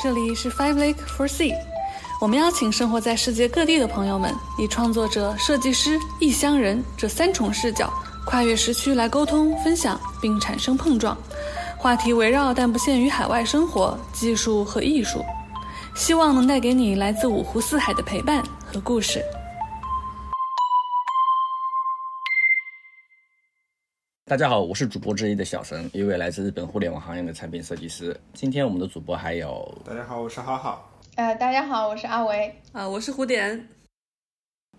这里是 Five Lake for Sea，我们邀请生活在世界各地的朋友们，以创作者、设计师、异乡人这三重视角，跨越时区来沟通、分享，并产生碰撞。话题围绕但不限于海外生活、技术和艺术，希望能带给你来自五湖四海的陪伴和故事。大家好，我是主播之一的小神，一位来自日本互联网行业的产品设计师。今天我们的主播还有，大家好，我是哈哈。呃，大家好，我是阿维。啊，我是胡点。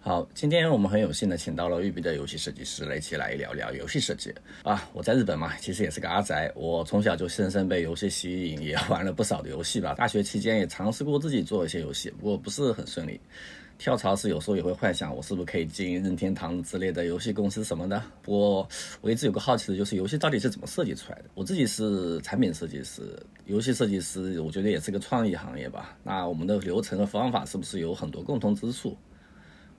好，今天我们很有幸的请到了育碧的游戏设计师来一起来聊聊游戏设计啊。我在日本嘛，其实也是个阿宅，我从小就深深被游戏吸引，也玩了不少的游戏吧。大学期间也尝试过自己做一些游戏，不过不是很顺利。跳槽时有时候也会幻想，我是不是可以进任天堂之类的游戏公司什么的。不过我一直有个好奇的就是，游戏到底是怎么设计出来的？我自己是产品设计师，游戏设计师，我觉得也是个创意行业吧。那我们的流程和方法是不是有很多共同之处？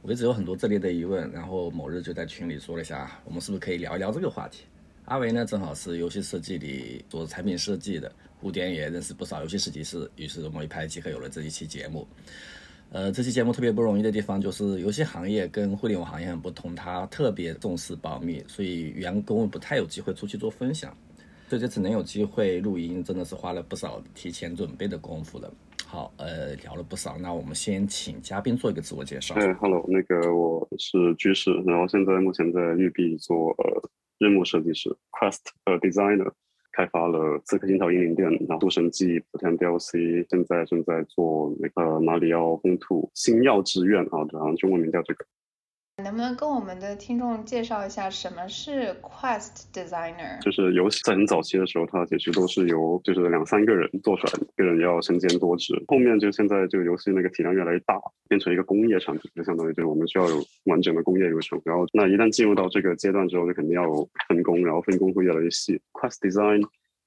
我一直有很多这类的疑问。然后某日就在群里说了一下，我们是不是可以聊一聊这个话题？阿维呢，正好是游戏设计里做产品设计的，蝴蝶也认识不少游戏设计师，于是我们一拍即合，有了这一期节目。呃，这期节目特别不容易的地方就是，游戏行业跟互联网行业很不同，它特别重视保密，所以员工不太有机会出去做分享，所以这次能有机会录音，真的是花了不少提前准备的功夫了。好，呃，聊了不少，那我们先请嘉宾做一个自我介绍。哎，Hello，那个我是居士，然后现在目前在育碧做呃任务设计师，Quest 呃 Designer。开发了《刺客信条：英灵殿》，然后《诸神记》莆田 DLC，现在正在做那个《马里奥风土星耀之愿》啊，好像中文名叫这个。能不能跟我们的听众介绍一下什么是 Quest Designer？就是游戏在很早期的时候，它其实都是由就是两三个人做出来的，一个人要身兼多职。后面就现在这个游戏那个体量越来越大，变成一个工业产品，就相当于就是我们需要有完整的工业流程。然后那一旦进入到这个阶段之后，就肯定要有分工，然后分工会越来越细。Quest Design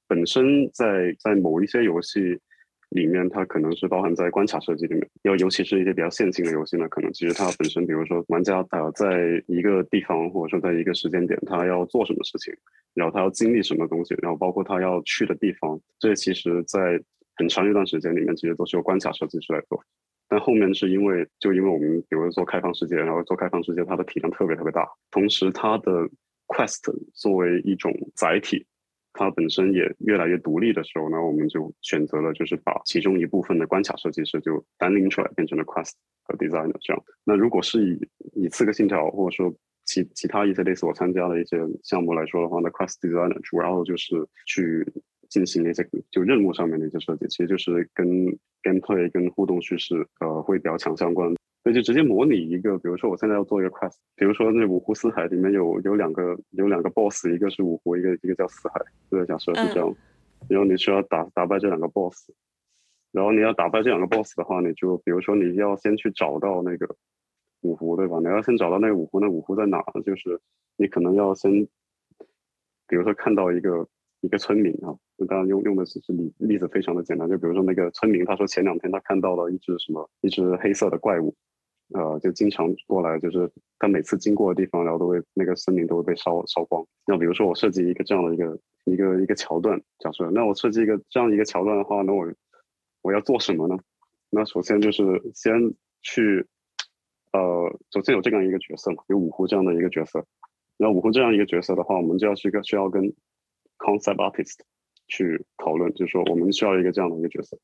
本身在在某一些游戏。里面它可能是包含在关卡设计里面，要尤其是一些比较线性的游戏呢，可能其实它本身，比如说玩家呃在一个地方或者说在一个时间点，他要做什么事情，然后他要经历什么东西，然后包括他要去的地方，这其实在很长一段时间里面，其实都是由关卡设计师来做。但后面是因为就因为我们比如说做开放世界，然后做开放世界，它的体量特别特别大，同时它的 Quest 作为一种载体。它本身也越来越独立的时候呢，我们就选择了，就是把其中一部分的关卡设计师就单拎出来，变成了 Quest 和 Designer 这样。那如果是以以刺客信条或者说其其他一些类似我参加的一些项目来说的话，那 Quest Designer 主要就是去进行一些就任务上面的一些设计，其实就是跟 Gameplay 跟互动叙事呃会比较强相关。所以就直接模拟一个，比如说我现在要做一个 quest，比如说那五湖四海里面有有两个有两个 boss，一个是五湖，一个一个叫四海，对，假设是这样。然后你需要打打败这两个 boss，然后你要打败这两个 boss 的话，你就比如说你要先去找到那个五湖，对吧？你要先找到那个五湖，那五湖在哪？就是你可能要先，比如说看到一个一个村民啊，当然用用的只是例例子非常的简单，就比如说那个村民他说前两天他看到了一只什么一只黑色的怪物。呃，就经常过来，就是他每次经过的地方，然后都会那个森林都会被烧烧光。那比如说我设计一个这样的一个一个一个桥段，假设那我设计一个这样一个桥段的话，那我我要做什么呢？那首先就是先去，呃，首先有这样一个角色嘛，有五湖这样的一个角色。那五湖这样一个角色的话，我们就要去个需要跟 concept artist 去讨论，就是说我们需要一个这样的一个角色，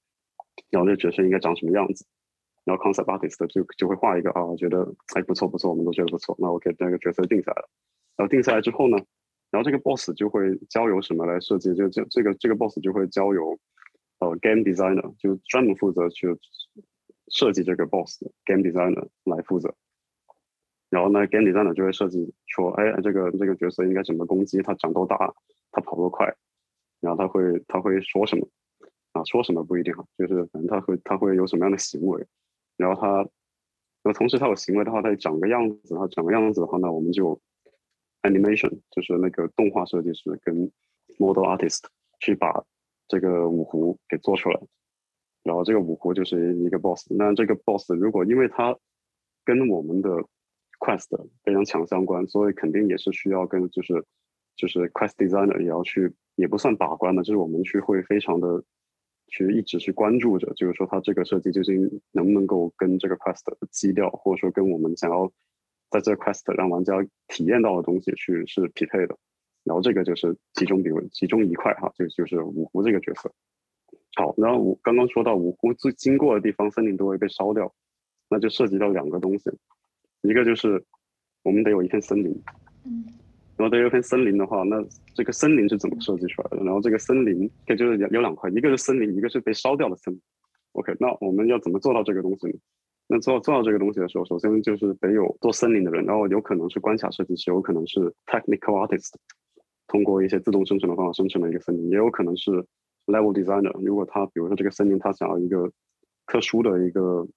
然后这角色应该长什么样子。然后 concept artist 就就会画一个啊，觉得哎不错不错，我们都觉得不错，那我给那个角色定下来了。然后定下来之后呢，然后这个 boss 就会交由什么来设计？就这这个这个 boss 就会交由呃 game designer 就专门负责去设计这个 boss game designer 来负责。然后呢，game designer 就会设计说，哎，这个这个角色应该怎么攻击？他长多大？他跑多快？然后他会他会说什么？啊，说什么不一定哈，就是反正他会他会有什么样的行为？然后他，然后同时他有行为的话，他长个样子，他长个样子的话呢，我们就 animation 就是那个动画设计师跟 model artist 去把这个五湖给做出来，然后这个五湖就是一个 boss。那这个 boss 如果因为它跟我们的 quest 非常强相关，所以肯定也是需要跟就是就是 quest designer 也要去，也不算把关的，就是我们去会非常的去一直去关注着，就是说它这个设计究竟能不能够跟这个 quest 的基调，或者说跟我们想要在这 quest 让玩家体验到的东西去是匹配的。然后这个就是其中，比如其中一块哈，就就是五湖这个角色。好，然后我刚刚说到五湖最经过的地方，森林都会被烧掉，那就涉及到两个东西，一个就是我们得有一片森林，嗯，然后得有一片森林的话，那这个森林是怎么设计出来的？然后这个森林，可就是有有两块，一个是森林，一个是被烧掉的森林。OK，那我们要怎么做到这个东西呢？那做做到这个东西的时候，首先就是得有做森林的人，然后有可能是关卡设计师，有可能是 technical artist，通过一些自动生成的方法生成了一个森林，也有可能是 level designer。如果他比如说这个森林他想要一个特殊的一个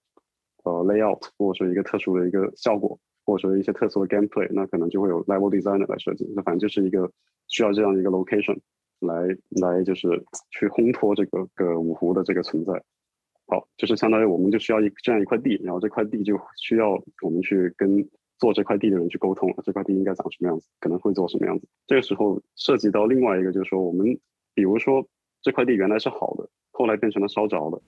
呃 layout，或者说一个特殊的一个效果，或者说一些特殊的 gameplay，那可能就会有 level designer 来设计。那反正就是一个需要这样一个 location 来来就是去烘托这个个五湖的这个存在。好，就是相当于我们就需要一这样一块地，然后这块地就需要我们去跟做这块地的人去沟通，这块地应该长什么样子，可能会做什么样子。这个时候涉及到另外一个，就是说我们比如说这块地原来是好的，后来变成了烧着的，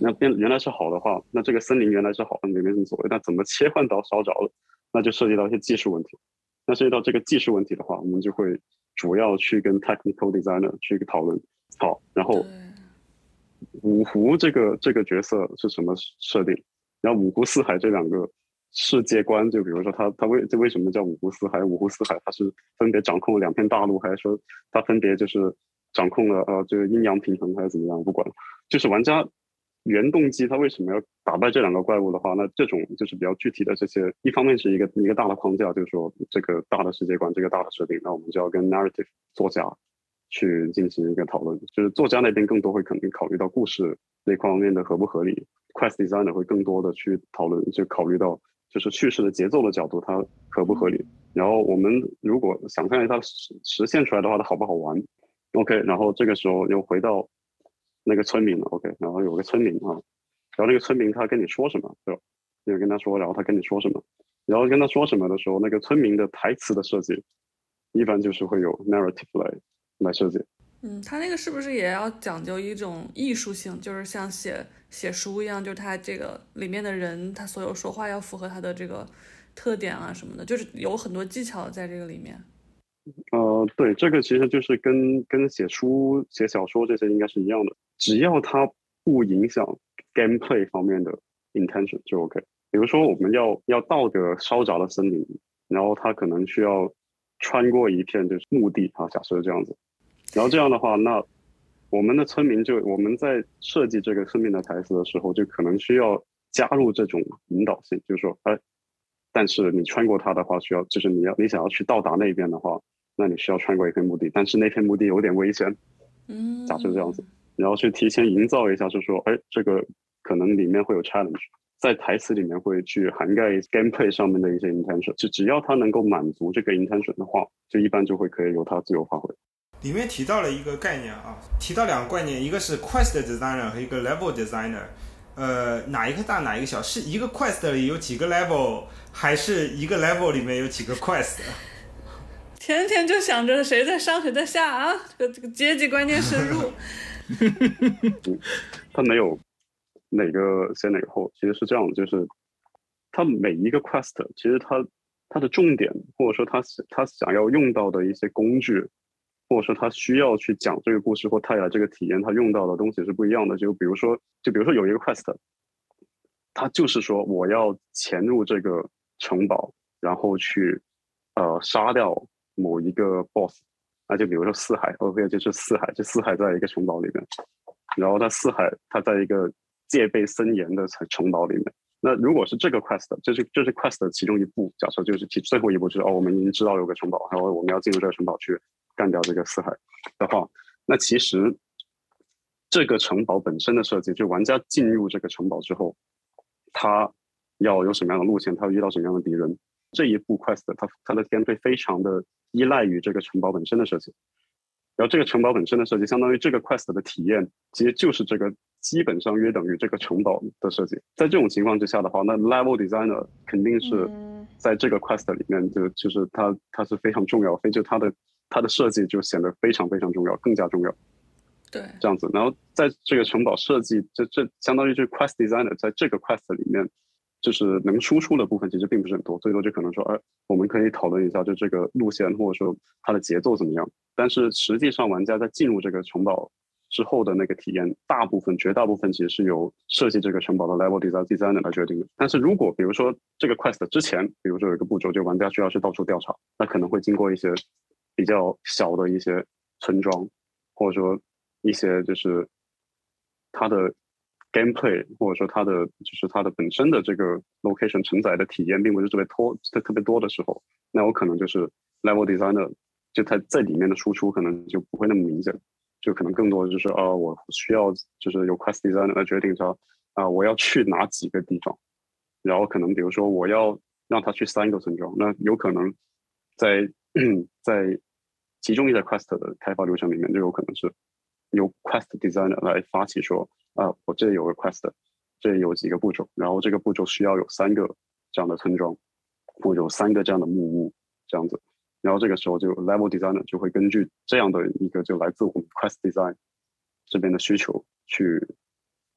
那变原来是好的话，那这个森林原来是好的，也没什么所谓。但怎么切换到烧着了，那就涉及到一些技术问题。那涉及到这个技术问题的话，我们就会主要去跟 technical designer 去讨论。好，然后。五湖这个这个角色是什么设定？然后五湖四海这两个世界观，就比如说他他为这为什么叫五湖四海？五湖四海它是分别掌控了两片大陆，还是说它分别就是掌控了呃这个阴阳平衡，还是怎么样？不管，就是玩家原动机，他为什么要打败这两个怪物的话，那这种就是比较具体的这些，一方面是一个一个大的框架，就是说这个大的世界观，这个大的设定，那我们就要跟 narrative 作家。去进行一个讨论，就是作家那边更多会肯定考虑到故事那方面的合不合理，quest designer 会更多的去讨论，就考虑到就是叙事的节奏的角度它合不合理。然后我们如果想象一下实实现出来的话，它好不好玩？OK，然后这个时候又回到那个村民了。OK，然后有个村民啊，然后那个村民他跟你说什么，对吧？你跟他说，然后他跟你说什么，然后跟他说什么的时候，那个村民的台词的设计一般就是会有 narrative 来。来设计，嗯，他那个是不是也要讲究一种艺术性，就是像写写书一样，就是他这个里面的人，他所有说话要符合他的这个特点啊什么的，就是有很多技巧在这个里面。呃，对，这个其实就是跟跟写书、写小说这些应该是一样的，只要它不影响 gameplay 方面的 intention 就 OK。比如说我们要要到个烧着的森林，然后它可能需要穿过一片就是墓地啊，假设这样子。然后这样的话，那我们的村民就我们在设计这个村民的台词的时候，就可能需要加入这种引导性，就是说，哎，但是你穿过它的话，需要就是你要你想要去到达那边的话，那你需要穿过一片墓地，但是那片墓地有点危险，嗯，假设这样子，然后去提前营造一下，就说，哎，这个可能里面会有 challenge，在台词里面会去涵盖 gameplay 上面的一些 intention，就只要他能够满足这个 intention 的话，就一般就会可以由他自由发挥。里面提到了一个概念啊，提到两个概念，一个是 quest designer 和一个 level designer，呃，哪一个大哪一个小？是一个 quest 里有几个 level，还是一个 level 里面有几个 quest？天天就想着谁在上谁在下啊，这个这个阶级观念深入。他没有哪个先哪个后，其实是这样的，就是他每一个 quest，其实他他的重点或者说他他想要用到的一些工具。或者说他需要去讲这个故事或带来这个体验，他用到的东西是不一样的。就比如说，就比如说有一个 quest，他就是说我要潜入这个城堡，然后去呃杀掉某一个 boss。那就比如说四海，OK，就是四海，就四海在一个城堡里面，然后他四海他在一个戒备森严的城城堡里面。那如果是这个 quest，这是这是 quest 的其中一步，假设就是其最后一步就是哦，我们已经知道有个城堡，然后我们要进入这个城堡去。干掉这个四海的话，那其实这个城堡本身的设计，就玩家进入这个城堡之后，他要有什么样的路线，他要遇到什么样的敌人，这一步 quest 它它的天会非常的依赖于这个城堡本身的设计。然后这个城堡本身的设计，相当于这个 quest 的体验，其实就是这个基本上约等于这个城堡的设计。在这种情况之下的话，那 level designer 肯定是在这个 quest 里面就就是它它是非常重要，非就它的。它的设计就显得非常非常重要，更加重要。对，这样子。然后在这个城堡设计，这这相当于就是 quest designer 在这个 quest 里面，就是能输出的部分其实并不是很多，最多就可能说，哎，我们可以讨论一下，就这个路线或者说它的节奏怎么样。但是实际上，玩家在进入这个城堡之后的那个体验，大部分、绝大部分其实是由设计这个城堡的 level design designer 来决定的。但是如果比如说这个 quest 之前，比如说有一个步骤，就玩家需要去到处调查，那可能会经过一些比较小的一些村庄，或者说一些就是它的 gameplay，或者说它的就是它的本身的这个 location 承载的体验，并不是特别多、特特别多的时候，那有可能就是 level designer 就它在里面的输出可能就不会那么明显。就可能更多就是啊，我需要就是由 quest designer 来决定说啊，我要去哪几个地方，然后可能比如说我要让他去三个村庄，那有可能在在其中一个 quest 的开发流程里面，就有可能是由 quest designer 来发起说啊，我这里有个 quest，这里有几个步骤，然后这个步骤需要有三个这样的村庄，或有三个这样的木屋这样子。然后这个时候就 level designer 就会根据这样的一个就来自我们 quest design 这边的需求去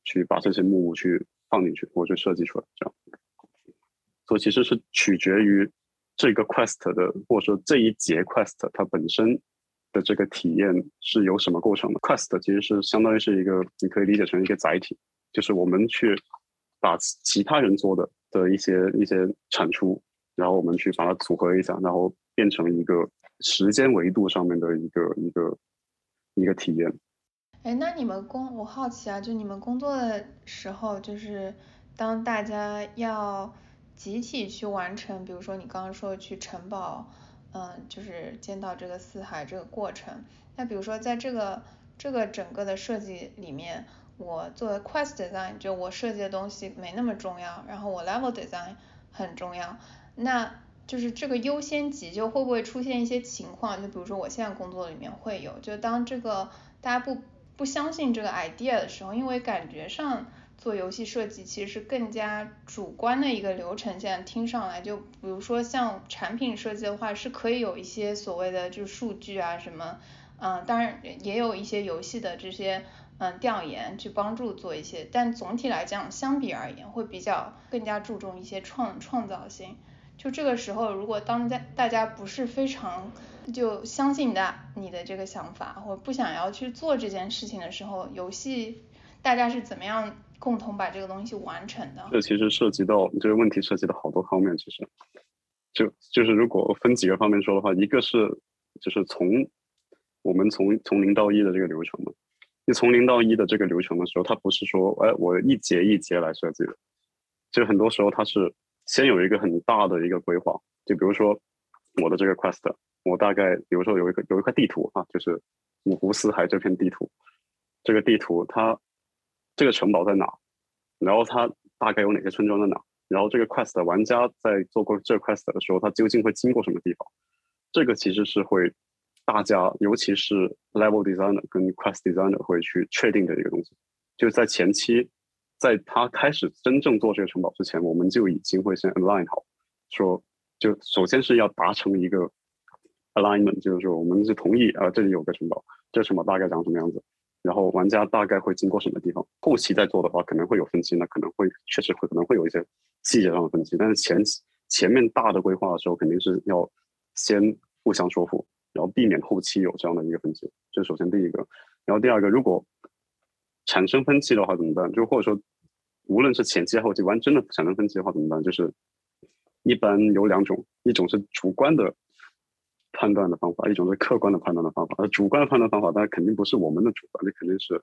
去把这些木屋去放进去或者设计出来，这样。所以其实是取决于这个 quest 的或者说这一节 quest 它本身的这个体验是由什么构成的。quest 其实是相当于是一个你可以理解成一个载体，就是我们去把其他人做的的一些一些产出，然后我们去把它组合一下，然后。变成一个时间维度上面的一个一个一个体验。哎，那你们工，我好奇啊，就你们工作的时候，就是当大家要集体去完成，比如说你刚刚说去城堡，嗯，就是见到这个四海这个过程。那比如说在这个这个整个的设计里面，我作为 quest design，就我设计的东西没那么重要，然后我 level design 很重要。那就是这个优先级，就会不会出现一些情况？就比如说我现在工作里面会有，就当这个大家不不相信这个 idea 的时候，因为感觉上做游戏设计其实是更加主观的一个流程。现在听上来，就比如说像产品设计的话，是可以有一些所谓的就是数据啊什么，嗯，当然也有一些游戏的这些嗯调研去帮助做一些，但总体来讲，相比而言会比较更加注重一些创创造性。就这个时候，如果当在大家不是非常就相信的你的这个想法，或不想要去做这件事情的时候，游戏大家是怎么样共同把这个东西完成的？这其实涉及到这个问题，涉及到好多方面。其实，就就是如果分几个方面说的话，一个是就是从我们从从零到一的这个流程嘛，你从零到一的这个流程的时候，它不是说哎我一节一节来设计的，就很多时候它是。先有一个很大的一个规划，就比如说我的这个 quest，我大概比如说有一个有一块地图啊，就是五湖四海这片地图，这个地图它这个城堡在哪，然后它大概有哪些村庄在哪，然后这个 quest 玩家在做过这个 quest 的时候，他究竟会经过什么地方？这个其实是会大家，尤其是 level designer 跟 quest designer 会去确定的一个东西，就在前期。在他开始真正做这个城堡之前，我们就已经会先 align 好，说就首先是要达成一个 alignment，就是说我们是同意啊，这里有个城堡，这城堡大概长什么样子，然后玩家大概会经过什么地方。后期再做的话，可能会有分歧，那可能会确实会可能会有一些细节上的分歧，但是前前面大的规划的时候，肯定是要先互相说服，然后避免后期有这样的一个分歧。这是首先第一个，然后第二个，如果产生分歧的话怎么办？就或者说，无论是前期后期，完真的产生分歧的话怎么办？就是一般有两种，一种是主观的判断的方法，一种是客观的判断的方法。而主观的判断方法，当然肯定不是我们的主观，那肯定是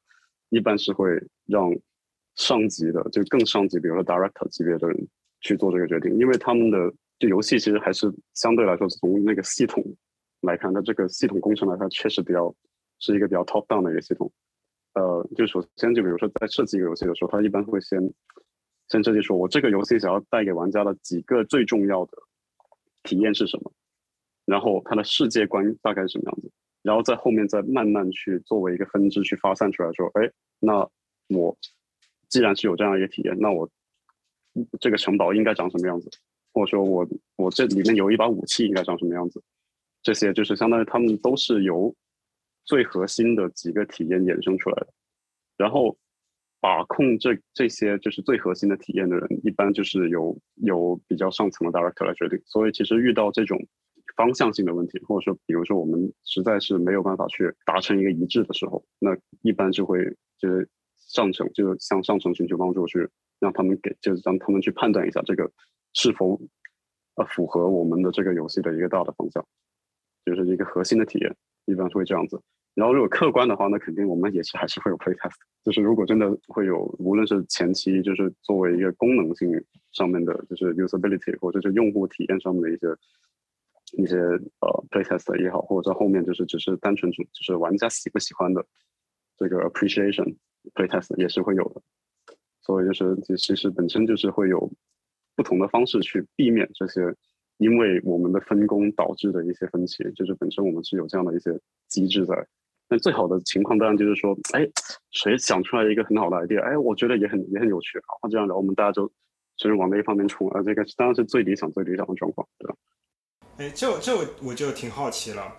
一般是会让上级的，就更上级，比如说 director 级别的人去做这个决定，因为他们的就游戏其实还是相对来说从那个系统来看，它这个系统工程来看，确实比较是一个比较 top down 的一个系统。呃，就首先就比如说在设计一个游戏的时候，他一般会先先设计说，我这个游戏想要带给玩家的几个最重要的体验是什么，然后它的世界观大概是什么样子，然后在后面再慢慢去作为一个分支去发散出来，说，哎，那我既然是有这样一个体验，那我这个城堡应该长什么样子，或者说我我这里面有一把武器应该长什么样子，这些就是相当于他们都是由最核心的几个体验衍生出来的，然后把控这这些就是最核心的体验的人，一般就是由由比较上层的 director 来决定。所以其实遇到这种方向性的问题，或者说比如说我们实在是没有办法去达成一个一致的时候，那一般就会就是上层就是向上层寻求帮助，去让他们给就是让他们去判断一下这个是否呃符合我们的这个游戏的一个大的方向，就是一个核心的体验。一般会这样子，然后如果客观的话，那肯定我们也是还是会有 play test。就是如果真的会有，无论是前期就是作为一个功能性上面的，就是 usability 或者是用户体验上面的一些一些呃 play test 也好，或者在后面就是只是单纯就是玩家喜不喜欢的这个 appreciation play test 也是会有的。所以就是其其实本身就是会有不同的方式去避免这些。因为我们的分工导致的一些分歧，就是本身我们是有这样的一些机制在。但最好的情况当然就是说，哎，谁想出来一个很好的 idea，哎，我觉得也很也很有趣，好，这样然后我们大家就就是往那一方面冲，啊，这个当然是最理想最理想的状况，对吧？哎，这这我就挺好奇了，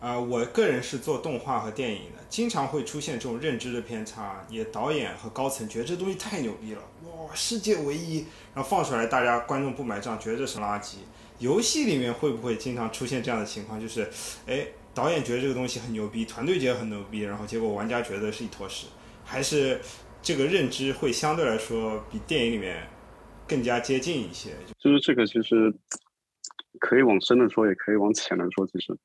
啊，我个人是做动画和电影的，经常会出现这种认知的偏差，也导演和高层觉得这东西太牛逼了，哇，世界唯一，然后放出来大家观众不买账，觉得这是垃圾。游戏里面会不会经常出现这样的情况？就是，哎，导演觉得这个东西很牛逼，团队觉得很牛逼，然后结果玩家觉得是一坨屎，还是这个认知会相对来说比电影里面更加接近一些？就是这个其实可以往深的说，也可以往浅的说。其实，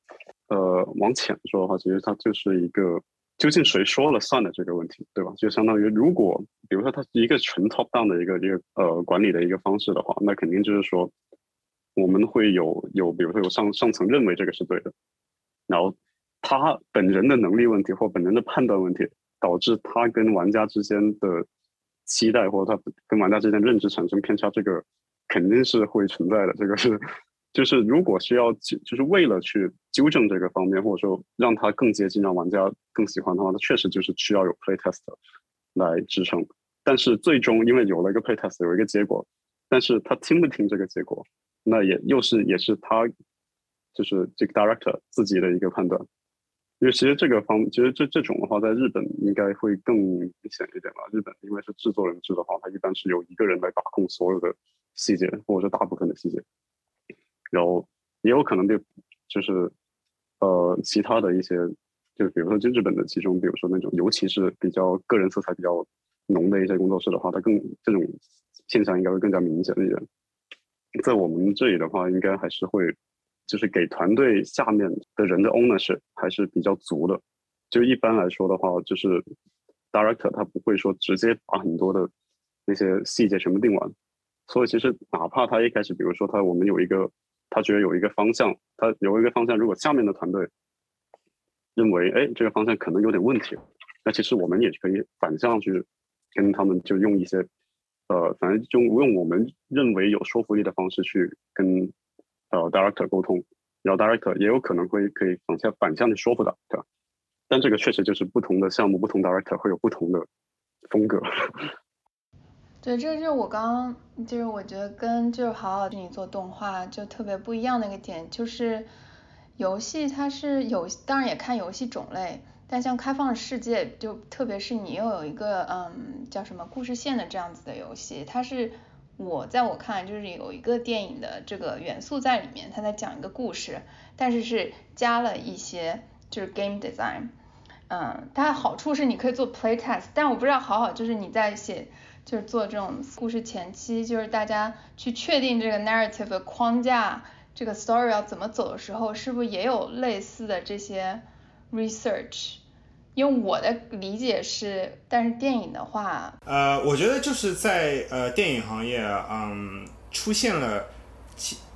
呃，往浅说的话，其实它就是一个究竟谁说了算的这个问题，对吧？就相当于如果比如说它是一个纯 top down 的一个一个呃管理的一个方式的话，那肯定就是说。我们会有有，比如说有上上层认为这个是对的，然后他本人的能力问题或本人的判断问题，导致他跟玩家之间的期待或者他跟玩家之间认知产生偏差，这个肯定是会存在的。这个是就是如果需要就是为了去纠正这个方面，或者说让他更接近，让玩家更喜欢的话，那确实就是需要有 play test 来支撑。但是最终因为有了一个 play test，有一个结果，但是他听不听这个结果？那也又是也是他，就是这个 director 自己的一个判断，因为其实这个方，其实这这种的话，在日本应该会更明显一点吧。日本因为是制作人制的话，他一般是由一个人来把控所有的细节，或者是大部分的细节，然后也有可能对，就是呃其他的一些，就比如说就日本的其中，比如说那种尤其是比较个人色彩比较浓的一些工作室的话，它更这种现象应该会更加明显一点。在我们这里的话，应该还是会，就是给团队下面的人的 ownership 还是比较足的。就一般来说的话，就是 director 他不会说直接把很多的那些细节全部定完。所以其实哪怕他一开始，比如说他我们有一个，他觉得有一个方向，他有一个方向，如果下面的团队认为哎这个方向可能有点问题，那其实我们也可以反向去跟他们就用一些。呃，反正就用我们认为有说服力的方式去跟呃 director 沟通，然后 director 也有可能会可以反向反向的说服的，对吧？但这个确实就是不同的项目，不同 director 会有不同的风格。对，这就是我刚刚就是我觉得跟就是好好你做动画就特别不一样的一个点，就是游戏它是有，当然也看游戏种类。但像开放世界，就特别是你又有一个嗯叫什么故事线的这样子的游戏，它是我在我看来就是有一个电影的这个元素在里面，它在讲一个故事，但是是加了一些就是 game design，嗯，它的好处是你可以做 play test，但我不知道好好就是你在写就是做这种故事前期，就是大家去确定这个 narrative 的框架，这个 story 要怎么走的时候，是不是也有类似的这些 research？因为我的理解是，但是电影的话，呃，我觉得就是在呃电影行业，嗯，出现了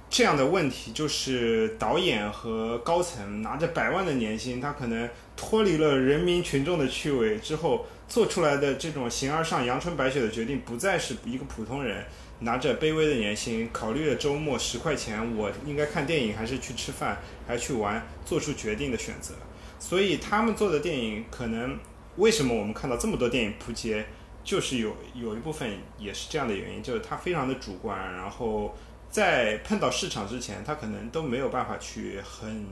这样的问题，就是导演和高层拿着百万的年薪，他可能脱离了人民群众的趣味之后，做出来的这种形而上阳春白雪的决定，不再是一个普通人拿着卑微的年薪，考虑了周末十块钱，我应该看电影还是去吃饭，还去玩，做出决定的选择。所以他们做的电影可能为什么我们看到这么多电影扑街，就是有有一部分也是这样的原因，就是它非常的主观，然后在碰到市场之前，他可能都没有办法去很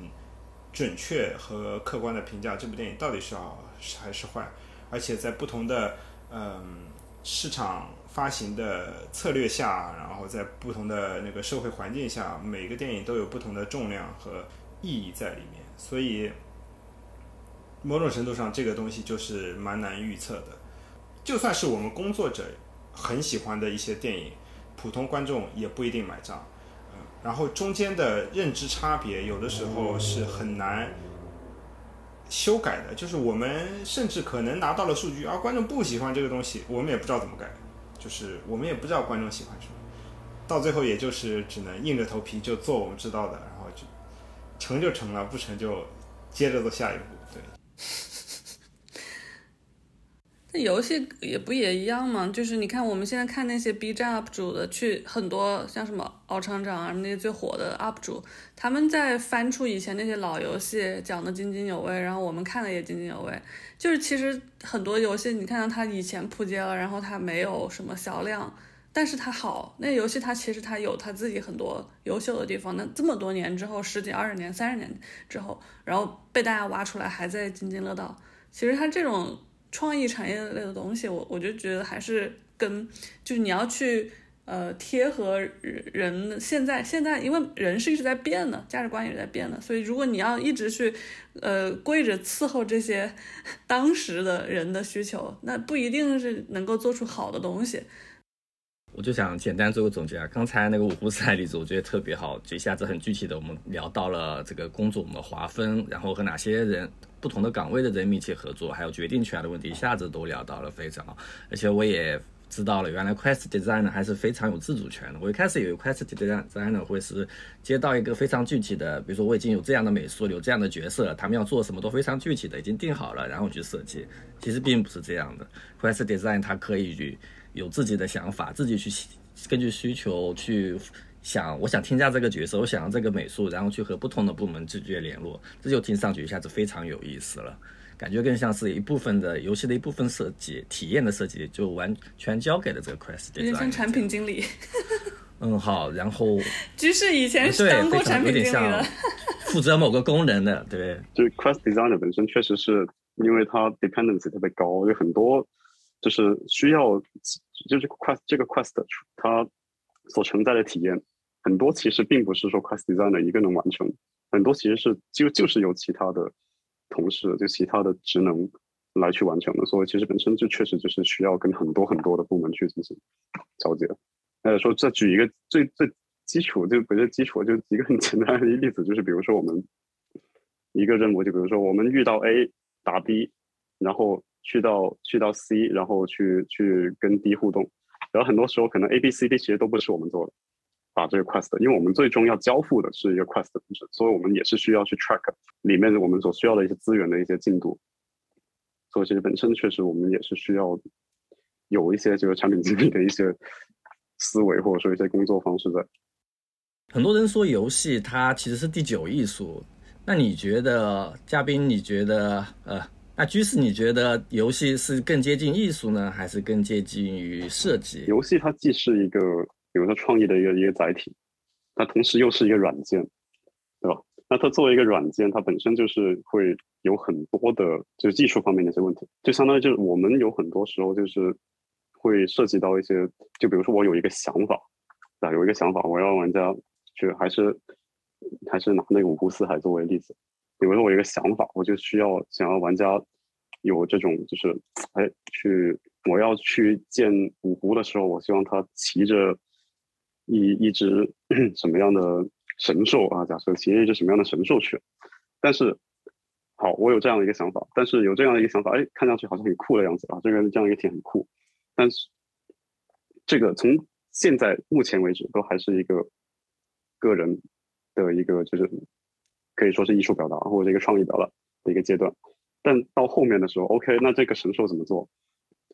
准确和客观的评价这部电影到底是好还是坏，而且在不同的嗯市场发行的策略下，然后在不同的那个社会环境下，每个电影都有不同的重量和意义在里面，所以某种程度上，这个东西就是蛮难预测的。就算是我们工作者很喜欢的一些电影，普通观众也不一定买账。然后中间的认知差别，有的时候是很难修改的。就是我们甚至可能拿到了数据，而观众不喜欢这个东西，我们也不知道怎么改。就是我们也不知道观众喜欢什么，到最后也就是只能硬着头皮就做我们知道的，然后就成就成了，不成就接着做下一步。对。那游戏也不也一样吗？就是你看我们现在看那些 B 站 UP 主的，去很多像什么敖厂长啊，那些最火的 UP 主，他们在翻出以前那些老游戏，讲的津津有味，然后我们看的也津津有味。就是其实很多游戏，你看到它以前扑街了，然后它没有什么销量，但是它好，那游戏它其实它有它自己很多优秀的地方。那这么多年之后，十几、二十年、三十年之后，然后被大家挖出来，还在津津乐道。其实它这种。创意产业类的东西，我我就觉得还是跟就是你要去呃贴合人现在现在，因为人是一直在变的，价值观也是在变的，所以如果你要一直去呃跪着伺候这些当时的人的需求，那不一定是能够做出好的东西。我就想简单做个总结啊，刚才那个五湖四海例子，我觉得特别好，就一下子很具体的，我们聊到了这个工作我们划分，然后和哪些人不同的岗位的人密切合作，还有决定权的问题，一下子都聊到了非常好。而且我也知道了，原来 quest designer 还是非常有自主权的。我一开始以为 quest designer 会是接到一个非常具体的，比如说我已经有这样的美术，有这样的角色，他们要做什么都非常具体的，已经定好了，然后去设计。其实并不是这样的，quest design 它可以去。有自己的想法，自己去根据需求去想，我想添加这个角色，我想要这个美术，然后去和不同的部门直接联络，这就听上去一下子非常有意思了，感觉更像是一部分的游戏的一部分设计体验的设计，就完全交给了这个 Quest。有点像产品经理。嗯，好，然后。居士以前是当过产品经理的，负责某个功能的，对。就是 Quest Designer 本身确实是因为它 dependency 特别高，有很多。就是需要，就是 quest 这个 quest 它所承载的体验很多，其实并不是说 quest designer 一个能完成，很多其实是就就是由其他的同事就其他的职能来去完成的，所以其实本身就确实就是需要跟很多很多的部门去进行交接。呃，说再举一个最最基础就不是基础，就一个很简单的例子，就是比如说我们一个任务，就比如说我们遇到 A 打 B，然后。去到去到 C，然后去去跟 D 互动，然后很多时候可能 A、B、C、D 其实都不是我们做的，把这个 quest，因为我们最终要交付的是一个 quest 本身，所以我们也是需要去 track 里面我们所需要的一些资源的一些进度，所以其实本身确实我们也是需要有一些这个产品经理的一些思维或者说一些工作方式在。很多人说游戏它其实是第九艺术，那你觉得嘉宾你觉得呃？那居士，你觉得游戏是更接近艺术呢，还是更接近于设计？游戏它既是一个，比如说创意的一个一个载体，它同时又是一个软件，对吧？那它作为一个软件，它本身就是会有很多的，就是技术方面的一些问题，就相当于就是我们有很多时候就是会涉及到一些，就比如说我有一个想法，啊，有一个想法，我要玩家去还是还是拿那个五湖四海作为例子。比如说我一个想法，我就需要想要玩家有这种，就是哎，去我要去见五湖的时候，我希望他骑着一一只 什么样的神兽啊？假设骑着一只什么样的神兽去？但是好，我有这样的一个想法，但是有这样的一个想法，哎，看上去好像很酷的样子啊，这个这样一个点很酷，但是这个从现在目前为止都还是一个个人的一个就是。可以说是艺术表达或者一个创意表达的一个阶段，但到后面的时候，OK，那这个神兽怎么做？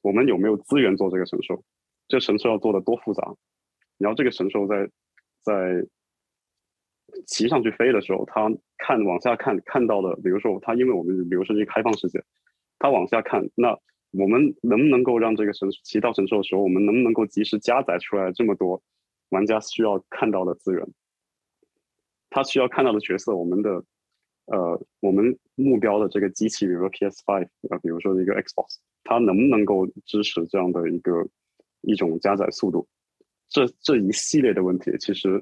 我们有没有资源做这个神兽？这神兽要做的多复杂？然后这个神兽在在骑上去飞的时候，它看往下看看到的，比如说它，因为我们比如说是一个开放世界，它往下看，那我们能不能够让这个神骑到神兽的时候，我们能不能够及时加载出来这么多玩家需要看到的资源？他需要看到的角色，我们的呃，我们目标的这个机器，比如说 PS Five 啊，比如说一个 Xbox，它能不能够支持这样的一个一种加载速度？这这一系列的问题，其实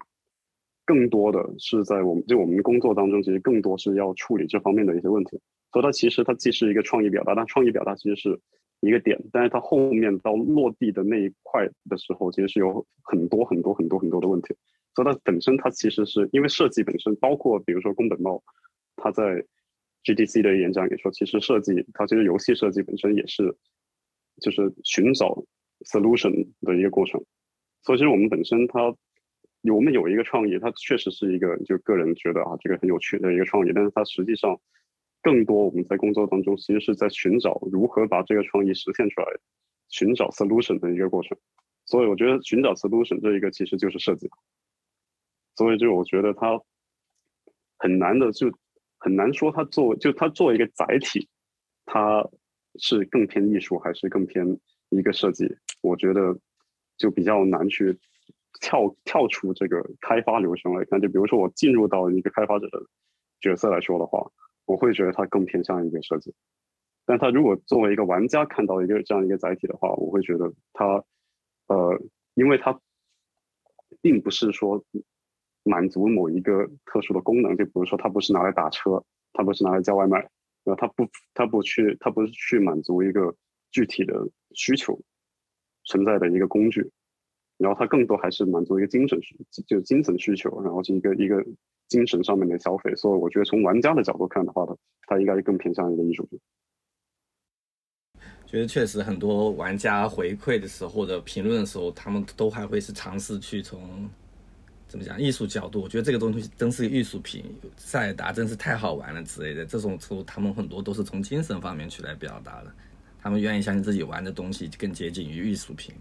更多的是在我们就我们工作当中，其实更多是要处理这方面的一些问题。所以它其实它既是一个创意表达，但创意表达其实是一个点，但是它后面到落地的那一块的时候，其实是有很多很多很多很多的问题。所以它本身它其实是因为设计本身，包括比如说宫本茂。他在 GDC 的演讲也说，其实设计，它其实游戏设计本身也是，就是寻找 solution 的一个过程。所以，其实我们本身它，我们有一个创意，它确实是一个就个人觉得啊，这个很有趣的一个创意。但是它实际上，更多我们在工作当中其实是在寻找如何把这个创意实现出来，寻找 solution 的一个过程。所以，我觉得寻找 solution 这一个其实就是设计。所以，就我觉得它很难的就。很难说，它作为就它作为一个载体，它是更偏艺术还是更偏一个设计？我觉得就比较难去跳跳出这个开发流程来看。就比如说我进入到一个开发者的角色来说的话，我会觉得它更偏向一个设计。但它如果作为一个玩家看到一个这样一个载体的话，我会觉得它呃，因为它并不是说。满足某一个特殊的功能，就比如说它不是拿来打车，它不是拿来叫外卖，然后它不，它不去，它不是去满足一个具体的需求存在的一个工具，然后它更多还是满足一个精神需，就是精神需求，然后是一个一个精神上面的消费。所以我觉得从玩家的角度看的话，它它应该更偏向一个艺术品。觉得确实很多玩家回馈的时候或者评论的时候，他们都还会是尝试去从。怎么讲？艺术角度，我觉得这个东西真是艺术品，塞尔达真是太好玩了之类的。这种时候，他们很多都是从精神方面去来表达的，他们愿意相信自己玩的东西更接近于艺术品。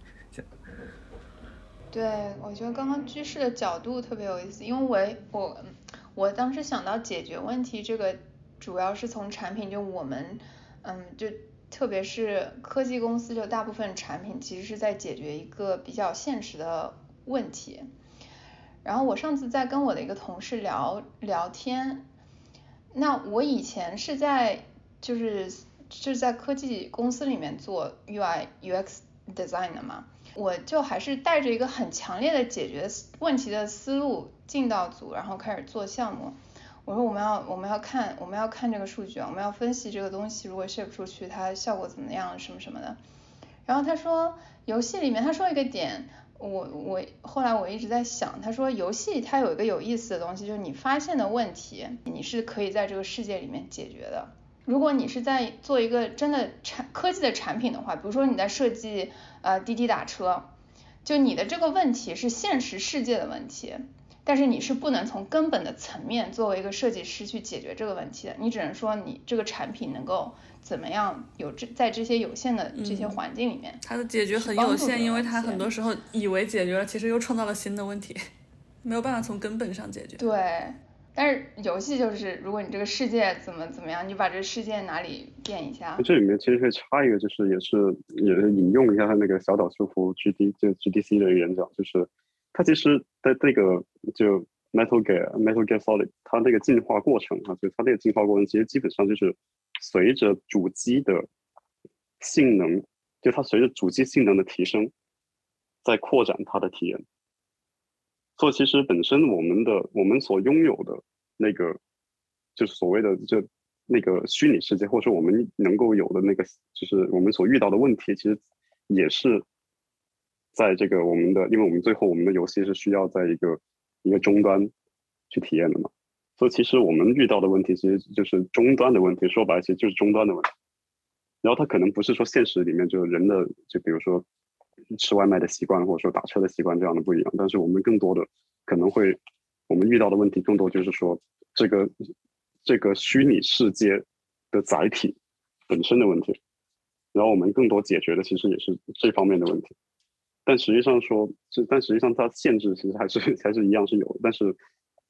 对，我觉得刚刚居士的角度特别有意思，因为我我当时想到解决问题这个，主要是从产品，就我们嗯，就特别是科技公司，就大部分产品其实是在解决一个比较现实的问题。然后我上次在跟我的一个同事聊聊天，那我以前是在就是就是在科技公司里面做 UI UX design 的嘛，我就还是带着一个很强烈的解决问题的思路进到组，然后开始做项目。我说我们要我们要看我们要看这个数据啊，我们要分析这个东西如果 ship 出去它效果怎么样什么什么的。然后他说游戏里面他说一个点。我我后来我一直在想，他说游戏它有一个有意思的东西，就是你发现的问题，你是可以在这个世界里面解决的。如果你是在做一个真的产科技的产品的话，比如说你在设计呃滴滴打车，就你的这个问题是现实世界的问题。但是你是不能从根本的层面作为一个设计师去解决这个问题的，你只能说你这个产品能够怎么样有这在这些有限的这些环境里面，它的解决很有限，因为它很多时候以为解决了，其实又创造了新的问题，没有办法从根本上解决。对，但是游戏就是，如果你这个世界怎么怎么样，你把这个世界哪里变一下。这里面其实可以插一个，就是也是也是引用一下他那个小岛秀夫 G D 就 G D C 的演讲，就是。它其实在这个就 Metal Gear Metal Gear Solid，它那个进化过程啊，就它那个进化过程，其实基本上就是随着主机的性能，就它随着主机性能的提升，在扩展它的体验。所以其实本身我们的我们所拥有的那个，就是所谓的就那个虚拟世界，或者说我们能够有的那个，就是我们所遇到的问题，其实也是。在这个我们的，因为我们最后我们的游戏是需要在一个一个终端去体验的嘛，所以其实我们遇到的问题其实就是终端的问题，说白了其实就是终端的问题。然后它可能不是说现实里面就人的，就比如说吃外卖的习惯或者说打车的习惯这样的不一样，但是我们更多的可能会我们遇到的问题更多就是说这个这个虚拟世界的载体本身的问题，然后我们更多解决的其实也是这方面的问题。但实际上说，就但实际上它限制其实还是还是一样是有。但是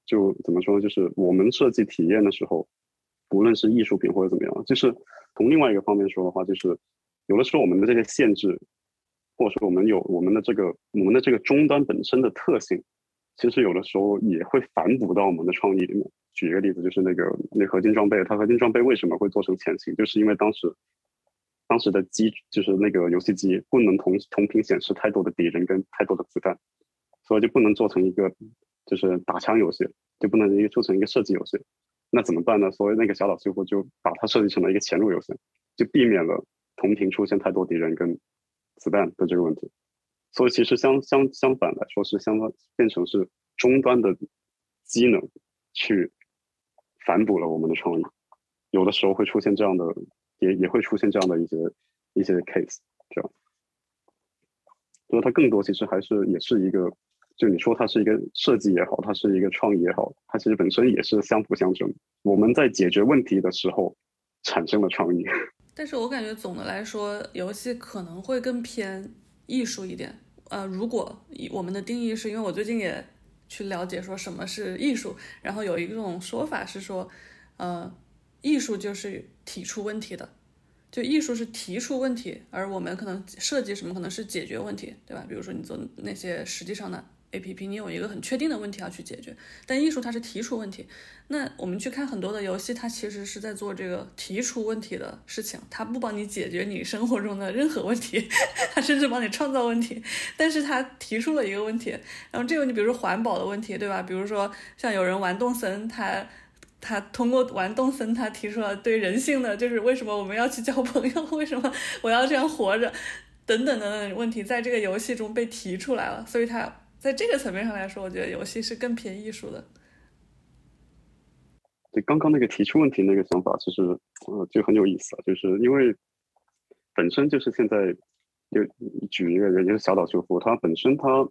就怎么说，就是我们设计体验的时候，不论是艺术品或者怎么样，就是从另外一个方面说的话，就是有的时候我们的这些限制，或者说我们有我们的这个我们的这个终端本身的特性，其实有的时候也会反哺到我们的创意里面。举一个例子，就是那个那合金装备，它合金装备为什么会做成潜行？就是因为当时当时的机就是那个游戏机不能同同屏显示太多的敌人跟太多的子弹，所以就不能做成一个就是打枪游戏，就不能一个做成一个射击游戏。那怎么办呢？所以那个小岛秀夫就把它设计成了一个潜入游戏，就避免了同屏出现太多敌人跟子弹的这个问题。所以其实相相相反来说是相当变成是终端的机能去反哺了我们的创意，有的时候会出现这样的，也也会出现这样的一些一些 case，这样。所以它更多其实还是也是一个。就你说它是一个设计也好，它是一个创意也好，它其实本身也是相辅相成。我们在解决问题的时候产生了创意。但是我感觉总的来说，游戏可能会更偏艺术一点。呃，如果我们的定义是因为我最近也去了解说什么是艺术，然后有一种说法是说，呃，艺术就是提出问题的，就艺术是提出问题，而我们可能设计什么可能是解决问题，对吧？比如说你做那些实际上的。A P P，你有一个很确定的问题要去解决，但艺术它是提出问题。那我们去看很多的游戏，它其实是在做这个提出问题的事情，它不帮你解决你生活中的任何问题，它甚至帮你创造问题。但是它提出了一个问题，然后这个问题，比如说环保的问题，对吧？比如说像有人玩动森，他他通过玩动森，他提出了对人性的，就是为什么我们要去交朋友，为什么我要这样活着，等等的问题，在这个游戏中被提出来了，所以它。在这个层面上来说，我觉得游戏是更偏艺术的。对，刚刚那个提出问题那个想法，其实呃就很有意思啊，就是因为本身就是现在就举一个人，就是小岛秀夫，他本身他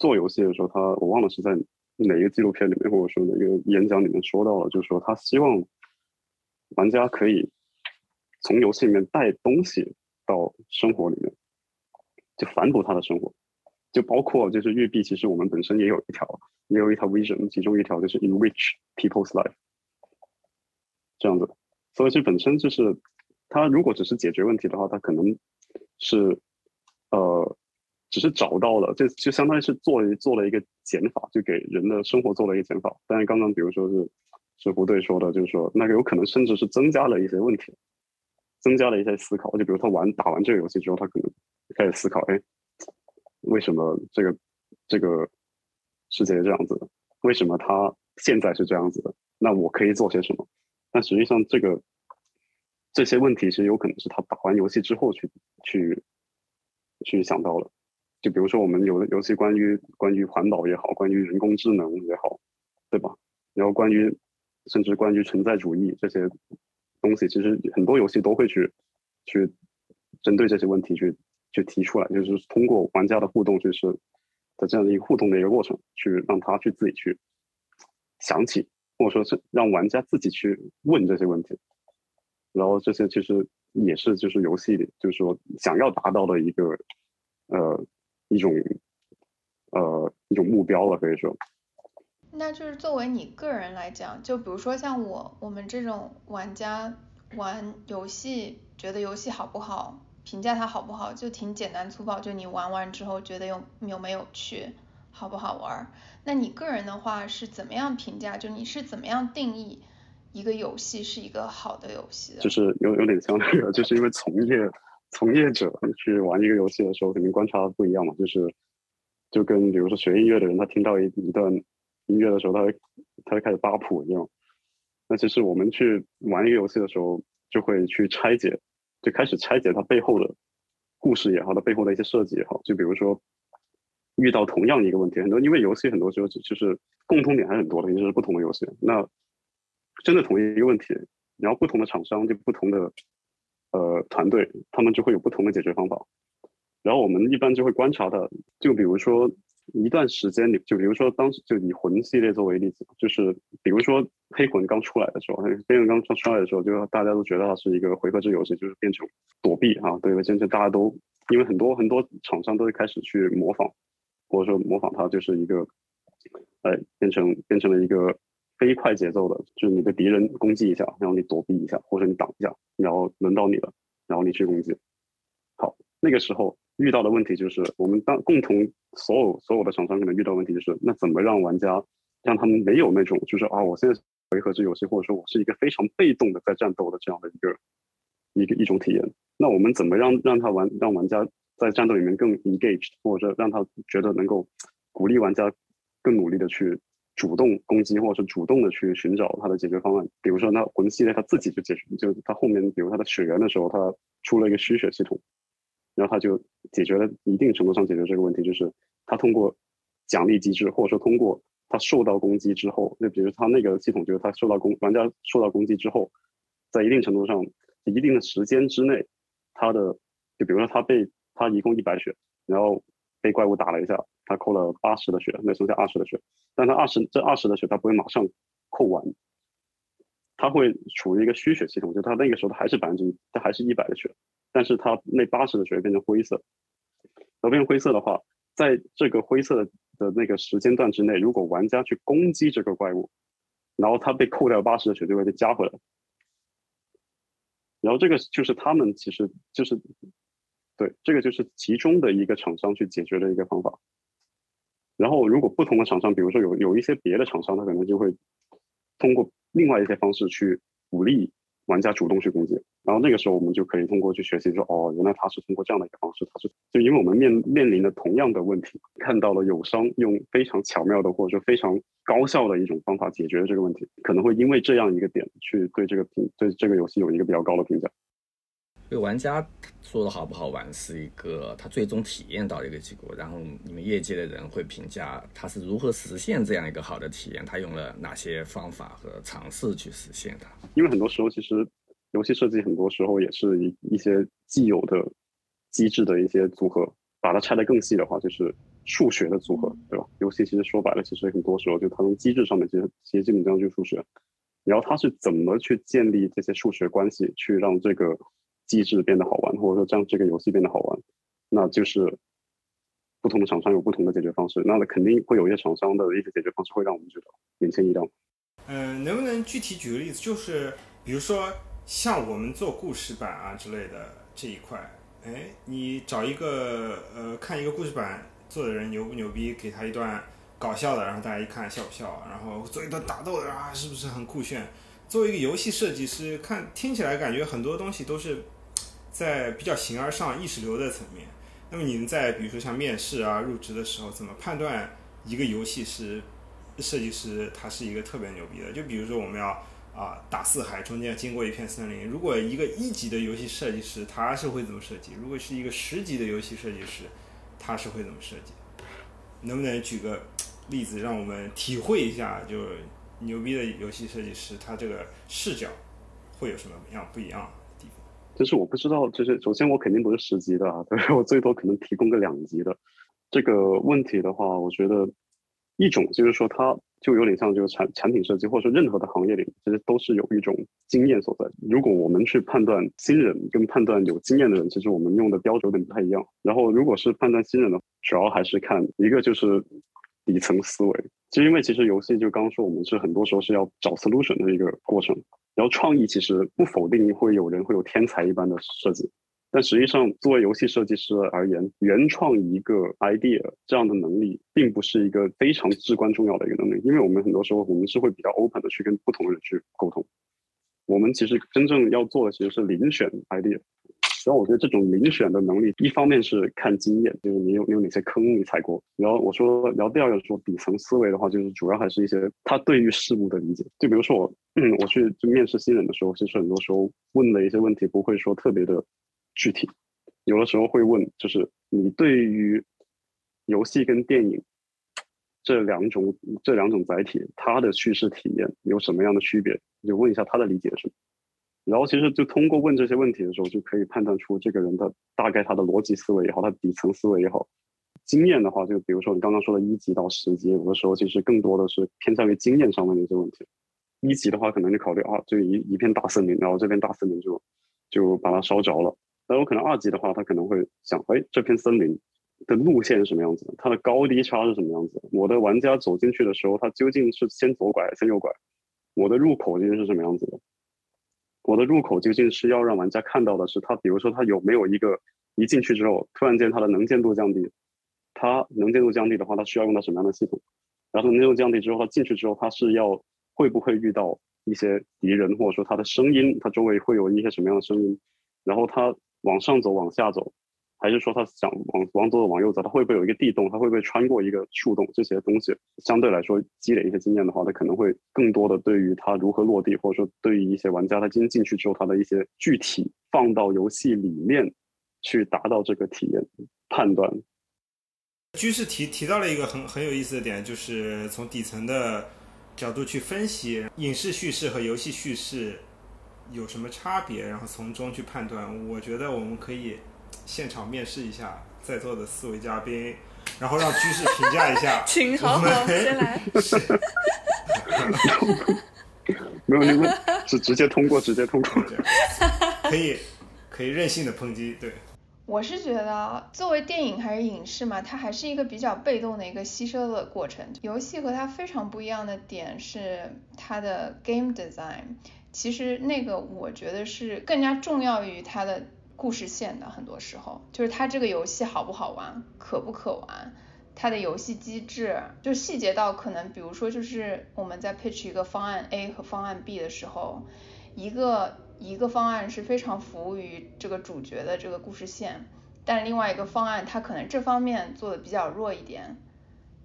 做游戏的时候，他我忘了是在哪一个纪录片里面，或者说哪个演讲里面说到了，就是说他希望玩家可以从游戏里面带东西到生活里面，就反哺他的生活。就包括就是育碧，其实我们本身也有一条，也有一条 vision，其中一条就是 enrich people's life，这样子。所以这本身就是，它如果只是解决问题的话，它可能是，呃，只是找到了，就就相当于是做了做了一个减法，就给人的生活做了一个减法。但是刚刚比如说是是胡队说的，就是说那个有可能甚至是增加了一些问题，增加了一些思考。就比如他玩打完这个游戏之后，他可能开始思考，哎。为什么这个这个世界这样子的？为什么他现在是这样子的？那我可以做些什么？但实际上，这个这些问题其实有可能是他打完游戏之后去去去想到了。就比如说，我们有的游戏关于关于环保也好，关于人工智能也好，对吧？然后关于甚至关于存在主义这些东西，其实很多游戏都会去去针对这些问题去。去提出来，就是通过玩家的互动，就是的这样的一个互动的一个过程，去让他去自己去想起，或者说是让玩家自己去问这些问题，然后这些其实也是就是游戏里就是说想要达到的一个呃一种呃一种目标了，可以说。那就是作为你个人来讲，就比如说像我我们这种玩家玩游戏，觉得游戏好不好？评价它好不好就挺简单粗暴，就你玩完之后觉得有有没有趣，好不好玩？那你个人的话是怎么样评价？就你是怎么样定义一个游戏是一个好的游戏？就是有有点像那个，就是因为从业从业者去玩一个游戏的时候，肯定观察不一样嘛。就是就跟比如说学音乐的人，他听到一一段音乐的时候，他会他会开始扒谱一样。那其实我们去玩一个游戏的时候，就会去拆解。就开始拆解它背后的故事也好，它背后的一些设计也好。就比如说，遇到同样一个问题，很多因为游戏很多时候就是共通点还是很多的，就是不同的游戏。那真的同一个问题，然后不同的厂商就不同的呃团队，他们就会有不同的解决方法。然后我们一般就会观察的，就比如说。一段时间里，就比如说当时就以魂系列作为例子，就是比如说黑魂刚出来的时候，黑魂刚出出来的时候，就大家都觉得它是一个回合制游戏，就是变成躲避啊，对，真正大家都因为很多很多厂商都会开始去模仿，或者说模仿它就是一个，哎，变成变成了一个飞快节奏的，就是你的敌人攻击一下，然后你躲避一下，或者你挡一下，然后轮到你了，然后你去攻击。好，那个时候。遇到的问题就是，我们当共同所有所有的厂商可能遇到问题就是，那怎么让玩家让他们没有那种就是啊，我现在回合制游戏，或者说我是一个非常被动的在战斗的这样的一个一个一种体验。那我们怎么让让他玩让玩家在战斗里面更 engaged，或者让他觉得能够鼓励玩家更努力的去主动攻击，或者是主动的去寻找他的解决方案？比如说，那魂系列他自己就解决，就他后面比如他的血缘的时候，他出了一个虚血系统，然后他就解决了一定程度上解决这个问题，就是他通过奖励机制，或者说通过他受到攻击之后，就比如他那个系统就是他受到攻玩家受到攻击之后，在一定程度上一定的时间之内。他的就比如说他被他一共一百血，然后被怪物打了一下，他扣了八十的血，那剩下二十的血，但他二十这二十的血他不会马上扣完，他会处于一个虚血系统，就他那个时候他还是百分之一，他还是一百的血，但是他那八十的血变成灰色，然后变成灰色的话，在这个灰色的那个时间段之内，如果玩家去攻击这个怪物，然后他被扣掉八十的血就会被加回来。然后这个就是他们其实就是，对，这个就是其中的一个厂商去解决的一个方法。然后如果不同的厂商，比如说有有一些别的厂商，他可能就会通过另外一些方式去鼓励。玩家主动去攻击，然后那个时候我们就可以通过去学习说，哦，原来他是通过这样的一个方式，他是就因为我们面面临的同样的问题，看到了友商用非常巧妙的或者说非常高效的一种方法解决了这个问题，可能会因为这样一个点去对这个评对这个游戏有一个比较高的评价。对玩家说的好不好玩是一个他最终体验到的一个结果，然后你们业界的人会评价他是如何实现这样一个好的体验，他用了哪些方法和尝试去实现它。因为很多时候其实游戏设计很多时候也是一一些既有的机制的一些组合，把它拆得更细的话就是数学的组合，对吧？游戏其实说白了，其实很多时候就它从机制上面其实其实基本上就是数学，然后它是怎么去建立这些数学关系，去让这个。机制变得好玩，或者说让这个游戏变得好玩，那就是不同的厂商有不同的解决方式。那肯定会有一些厂商的一些解决方式会让我们觉得眼前一亮。嗯，能不能具体举个例子？就是比如说像我们做故事版啊之类的这一块，哎，你找一个呃看一个故事版做的人牛不牛逼，给他一段搞笑的，然后大家一看笑不笑？然后做一段打斗的啊，是不是很酷炫？作为一个游戏设计师，看听起来感觉很多东西都是。在比较形而上、意识流的层面，那么你们在比如说像面试啊、入职的时候，怎么判断一个游戏师设计师他是一个特别牛逼的？就比如说我们要啊打四海，中间经过一片森林，如果一个一级的游戏设计师他是会怎么设计？如果是一个十级的游戏设计师，他是会怎么设计？能不能举个例子让我们体会一下，就牛逼的游戏设计师他这个视角会有什么样不一样？就是我不知道，就是首先我肯定不是十级的啊，对我最多可能提供个两级的。这个问题的话，我觉得一种就是说，它就有点像就是产产品设计，或者说任何的行业里，其实都是有一种经验所在。如果我们去判断新人跟判断有经验的人，其实我们用的标准有点不太一样。然后如果是判断新人的，主要还是看一个就是底层思维。就因为其实游戏就刚刚说，我们是很多时候是要找 solution 的一个过程。然后创意其实不否定会有人会有天才一般的设计，但实际上作为游戏设计师而言，原创一个 idea 这样的能力，并不是一个非常至关重要的一个能力。因为我们很多时候我们是会比较 open 的去跟不同人去沟通。我们其实真正要做的其实是遴选 idea。然后我觉得这种遴选的能力，一方面是看经验，就是你有你有哪些坑你踩过。然后我说，然后第二个说底层思维的话，就是主要还是一些他对于事物的理解。就比如说我，嗯，我去就面试新人的时候，其实很多时候问的一些问题不会说特别的具体，有的时候会问，就是你对于游戏跟电影这两种这两种载体，它的叙事体验有什么样的区别？就问一下他的理解是。然后其实就通过问这些问题的时候，就可以判断出这个人的大概他的逻辑思维也好，他底层思维也好。经验的话，就比如说你刚刚说的一级到十级，有的时候其实更多的是偏向于经验上面的一些问题。一级的话，可能就考虑啊，这一一片大森林，然后这片大森林就就把它烧着了。那有可能二级的话，他可能会想，哎，这片森林的路线是什么样子？它的高低差是什么样子？我的玩家走进去的时候，他究竟是先左拐先右拐？我的入口究竟是什么样子的？我的入口究竟是要让玩家看到的是他，比如说他有没有一个一进去之后，突然间他的能见度降低，他能见度降低的话，他需要用到什么样的系统？然后能见度降低之后，他进去之后，他是要会不会遇到一些敌人，或者说他的声音，他周围会有一些什么样的声音，然后他往上走，往下走。还是说他想往往左走往右走，他会不会有一个地洞？他会不会穿过一个树洞？这些东西相对来说积累一些经验的话，他可能会更多的对于他如何落地，或者说对于一些玩家他进进去之后他的一些具体放到游戏里面去达到这个体验判断。居士提提到了一个很很有意思的点，就是从底层的角度去分析影视叙事和游戏叙事有什么差别，然后从中去判断。我觉得我们可以。现场面试一下在座的四位嘉宾，然后让居士评价一下。请好好先来。没有你们直直接通过，直接通过。可以可以任性的抨击，对。我是觉得作为电影还是影视嘛，它还是一个比较被动的一个吸收的过程。游戏和它非常不一样的点是它的 game design，其实那个我觉得是更加重要于它的。故事线的很多时候，就是它这个游戏好不好玩，可不可玩，它的游戏机制，就细节到可能，比如说就是我们在 pitch 一个方案 A 和方案 B 的时候，一个一个方案是非常服务于这个主角的这个故事线，但另外一个方案它可能这方面做的比较弱一点，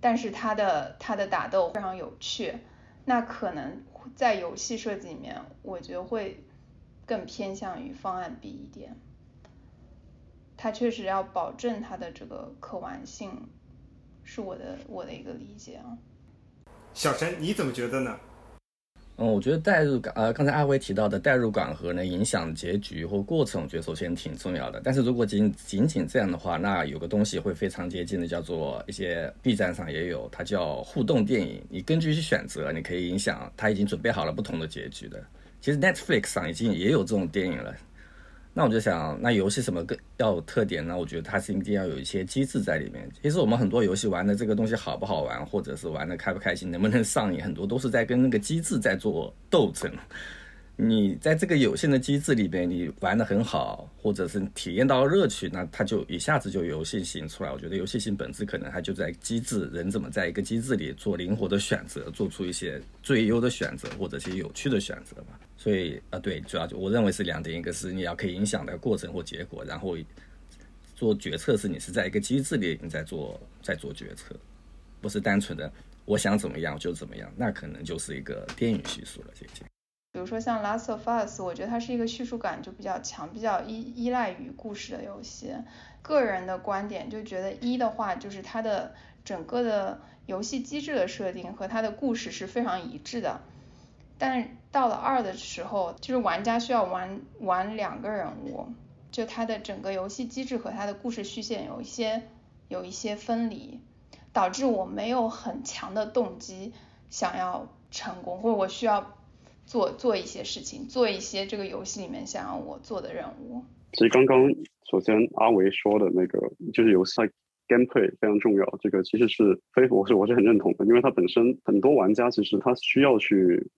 但是它的它的打斗非常有趣，那可能在游戏设计里面，我觉得会更偏向于方案 B 一点。它确实要保证它的这个可玩性，是我的我的一个理解啊。小陈，你怎么觉得呢？嗯，我觉得代入感，呃，刚才阿威提到的代入感和能影响结局或过程，我觉得首先挺重要的。但是如果仅仅仅这样的话，那有个东西会非常接近的，叫做一些 B 站上也有，它叫互动电影。你根据去选择，你可以影响它已经准备好了不同的结局的。其实 Netflix 上已经也有这种电影了。那我就想，那游戏什么更要有特点呢？我觉得它是一定要有一些机制在里面。其实我们很多游戏玩的这个东西好不好玩，或者是玩的开不开心，能不能上瘾，很多都是在跟那个机制在做斗争。你在这个有限的机制里边，你玩的很好，或者是体验到乐趣，那它就一下子就游戏性出来。我觉得游戏性本质可能它就在机制，人怎么在一个机制里做灵活的选择，做出一些最优的选择，或者是有趣的选择吧。所以啊，对，主要就我认为是两点，一个是你要可以影响的过程或结果，然后做决策是你是在一个机制里你在做在做决策，不是单纯的我想怎么样就怎么样，那可能就是一个电影叙述了，姐姐。比如说像《Last of Us》，我觉得它是一个叙述感就比较强、比较依依赖于故事的游戏。个人的观点就觉得一的话，就是它的整个的游戏机制的设定和它的故事是非常一致的。但到了二的时候，就是玩家需要玩玩两个人物，就它的整个游戏机制和它的故事序线有一些有一些分离，导致我没有很强的动机想要成功，或者我需要。做做一些事情，做一些这个游戏里面想要我做的任务。其实刚刚首先阿维说的那个，就是游戏 gameplay 非常重要，这个其实是非我是我是很认同的，因为它本身很多玩家其实他需要去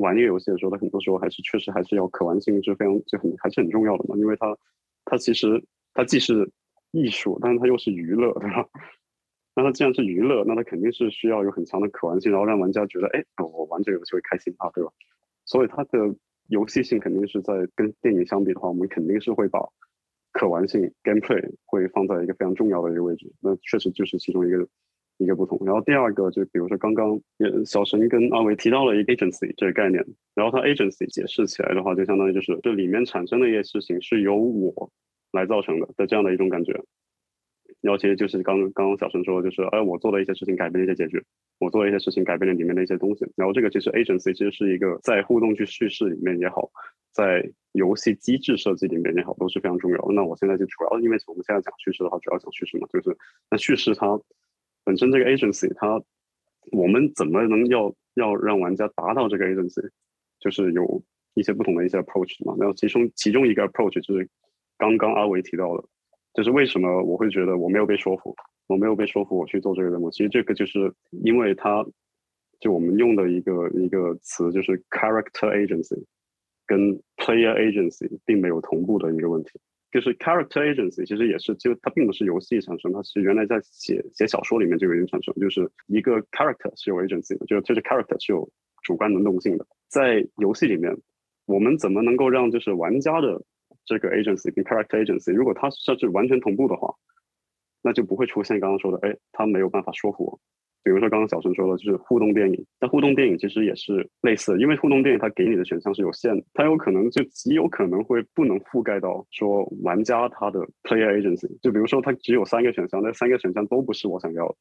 玩一个游戏的时候，他很多时候还是确实还是要可玩性是非常就很还是很重要的嘛，因为它它其实它既是艺术，但是它又是娱乐，对吧？那它既然是娱乐，那它肯定是需要有很强的可玩性，然后让玩家觉得，哎，我玩这个游戏会开心啊，对吧？所以它的游戏性肯定是在跟电影相比的话，我们肯定是会把可玩性 gameplay 会放在一个非常重要的一个位置。那确实就是其中一个一个不同。然后第二个就比如说刚刚小陈跟阿伟提到了一个 agency 这个概念，然后它 agency 解释起来的话，就相当于就是这里面产生的一些事情是由我来造成的的这样的一种感觉。然后其实就是刚刚刚小陈说，就是哎，我做的一些事情改变了一些结局，我做的一些事情改变了里面的一些东西。然后这个其实 agency 其实是一个在互动去叙事里面也好，在游戏机制设计里面也好，都是非常重要。那我现在就主要因为我们现在讲叙事的话，主要讲叙事嘛，就是那叙事它本身这个 agency 它我们怎么能要要让玩家达到这个 agency，就是有一些不同的一些 approach 嘛。然后其中其中一个 approach 就是刚刚阿伟提到的。就是为什么我会觉得我没有被说服，我没有被说服我去做这个任务。其实这个就是因为它，就我们用的一个一个词就是 character agency，跟 player agency 并没有同步的一个问题。就是 character agency 其实也是，就它并不是游戏产生，它是原来在写写小说里面就已经产生，就是一个 character 是有 agency 的，就是这个 character 是有主观能动性的。在游戏里面，我们怎么能够让就是玩家的这个 agency 跟 character agency，如果它设置完全同步的话，那就不会出现刚刚说的，哎，他没有办法说服我。比如说刚刚小陈说的，就是互动电影。那互动电影其实也是类似，因为互动电影它给你的选项是有限的，它有可能就极有可能会不能覆盖到说玩家他的 player agency。就比如说它只有三个选项，那三个选项都不是我想要的，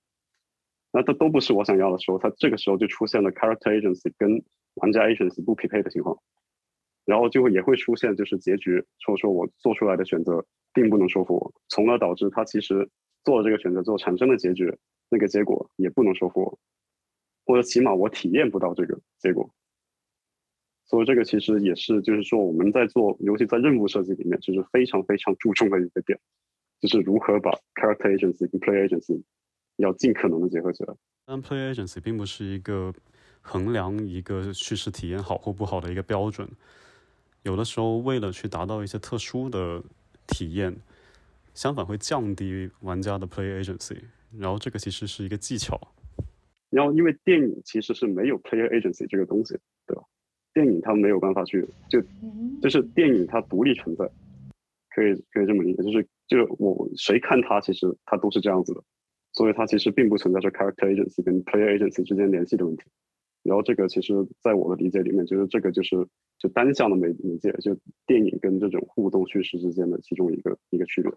那它都不是我想要的时候，它这个时候就出现了 character agency 跟玩家 agency 不匹配的情况，然后就会也会出现就是结局说说我做出来的选择并不能说服我，从而导致他其实做了这个选择之后产生的结局。那个结果也不能说服我，或者起码我体验不到这个结果，所以这个其实也是，就是说我们在做，尤其在任务设计里面，就是非常非常注重的一个点，就是如何把 character agency 跟 play agency 要尽可能的结合起来。但 play agency 并不是一个衡量一个叙事体验好或不好的一个标准，有的时候为了去达到一些特殊的体验，相反会降低玩家的 play agency。然后这个其实是一个技巧，然后因为电影其实是没有 player agency 这个东西，对吧？电影它没有办法去就就是电影它独立存在，可以可以这么理解，就是就是我谁看它其实它都是这样子的，所以它其实并不存在着 character agency 跟 player agency 之间联系的问题。然后这个其实在我的理解里面，就是这个就是就单向的媒媒介，就电影跟这种互动叙事之间的其中一个一个区别。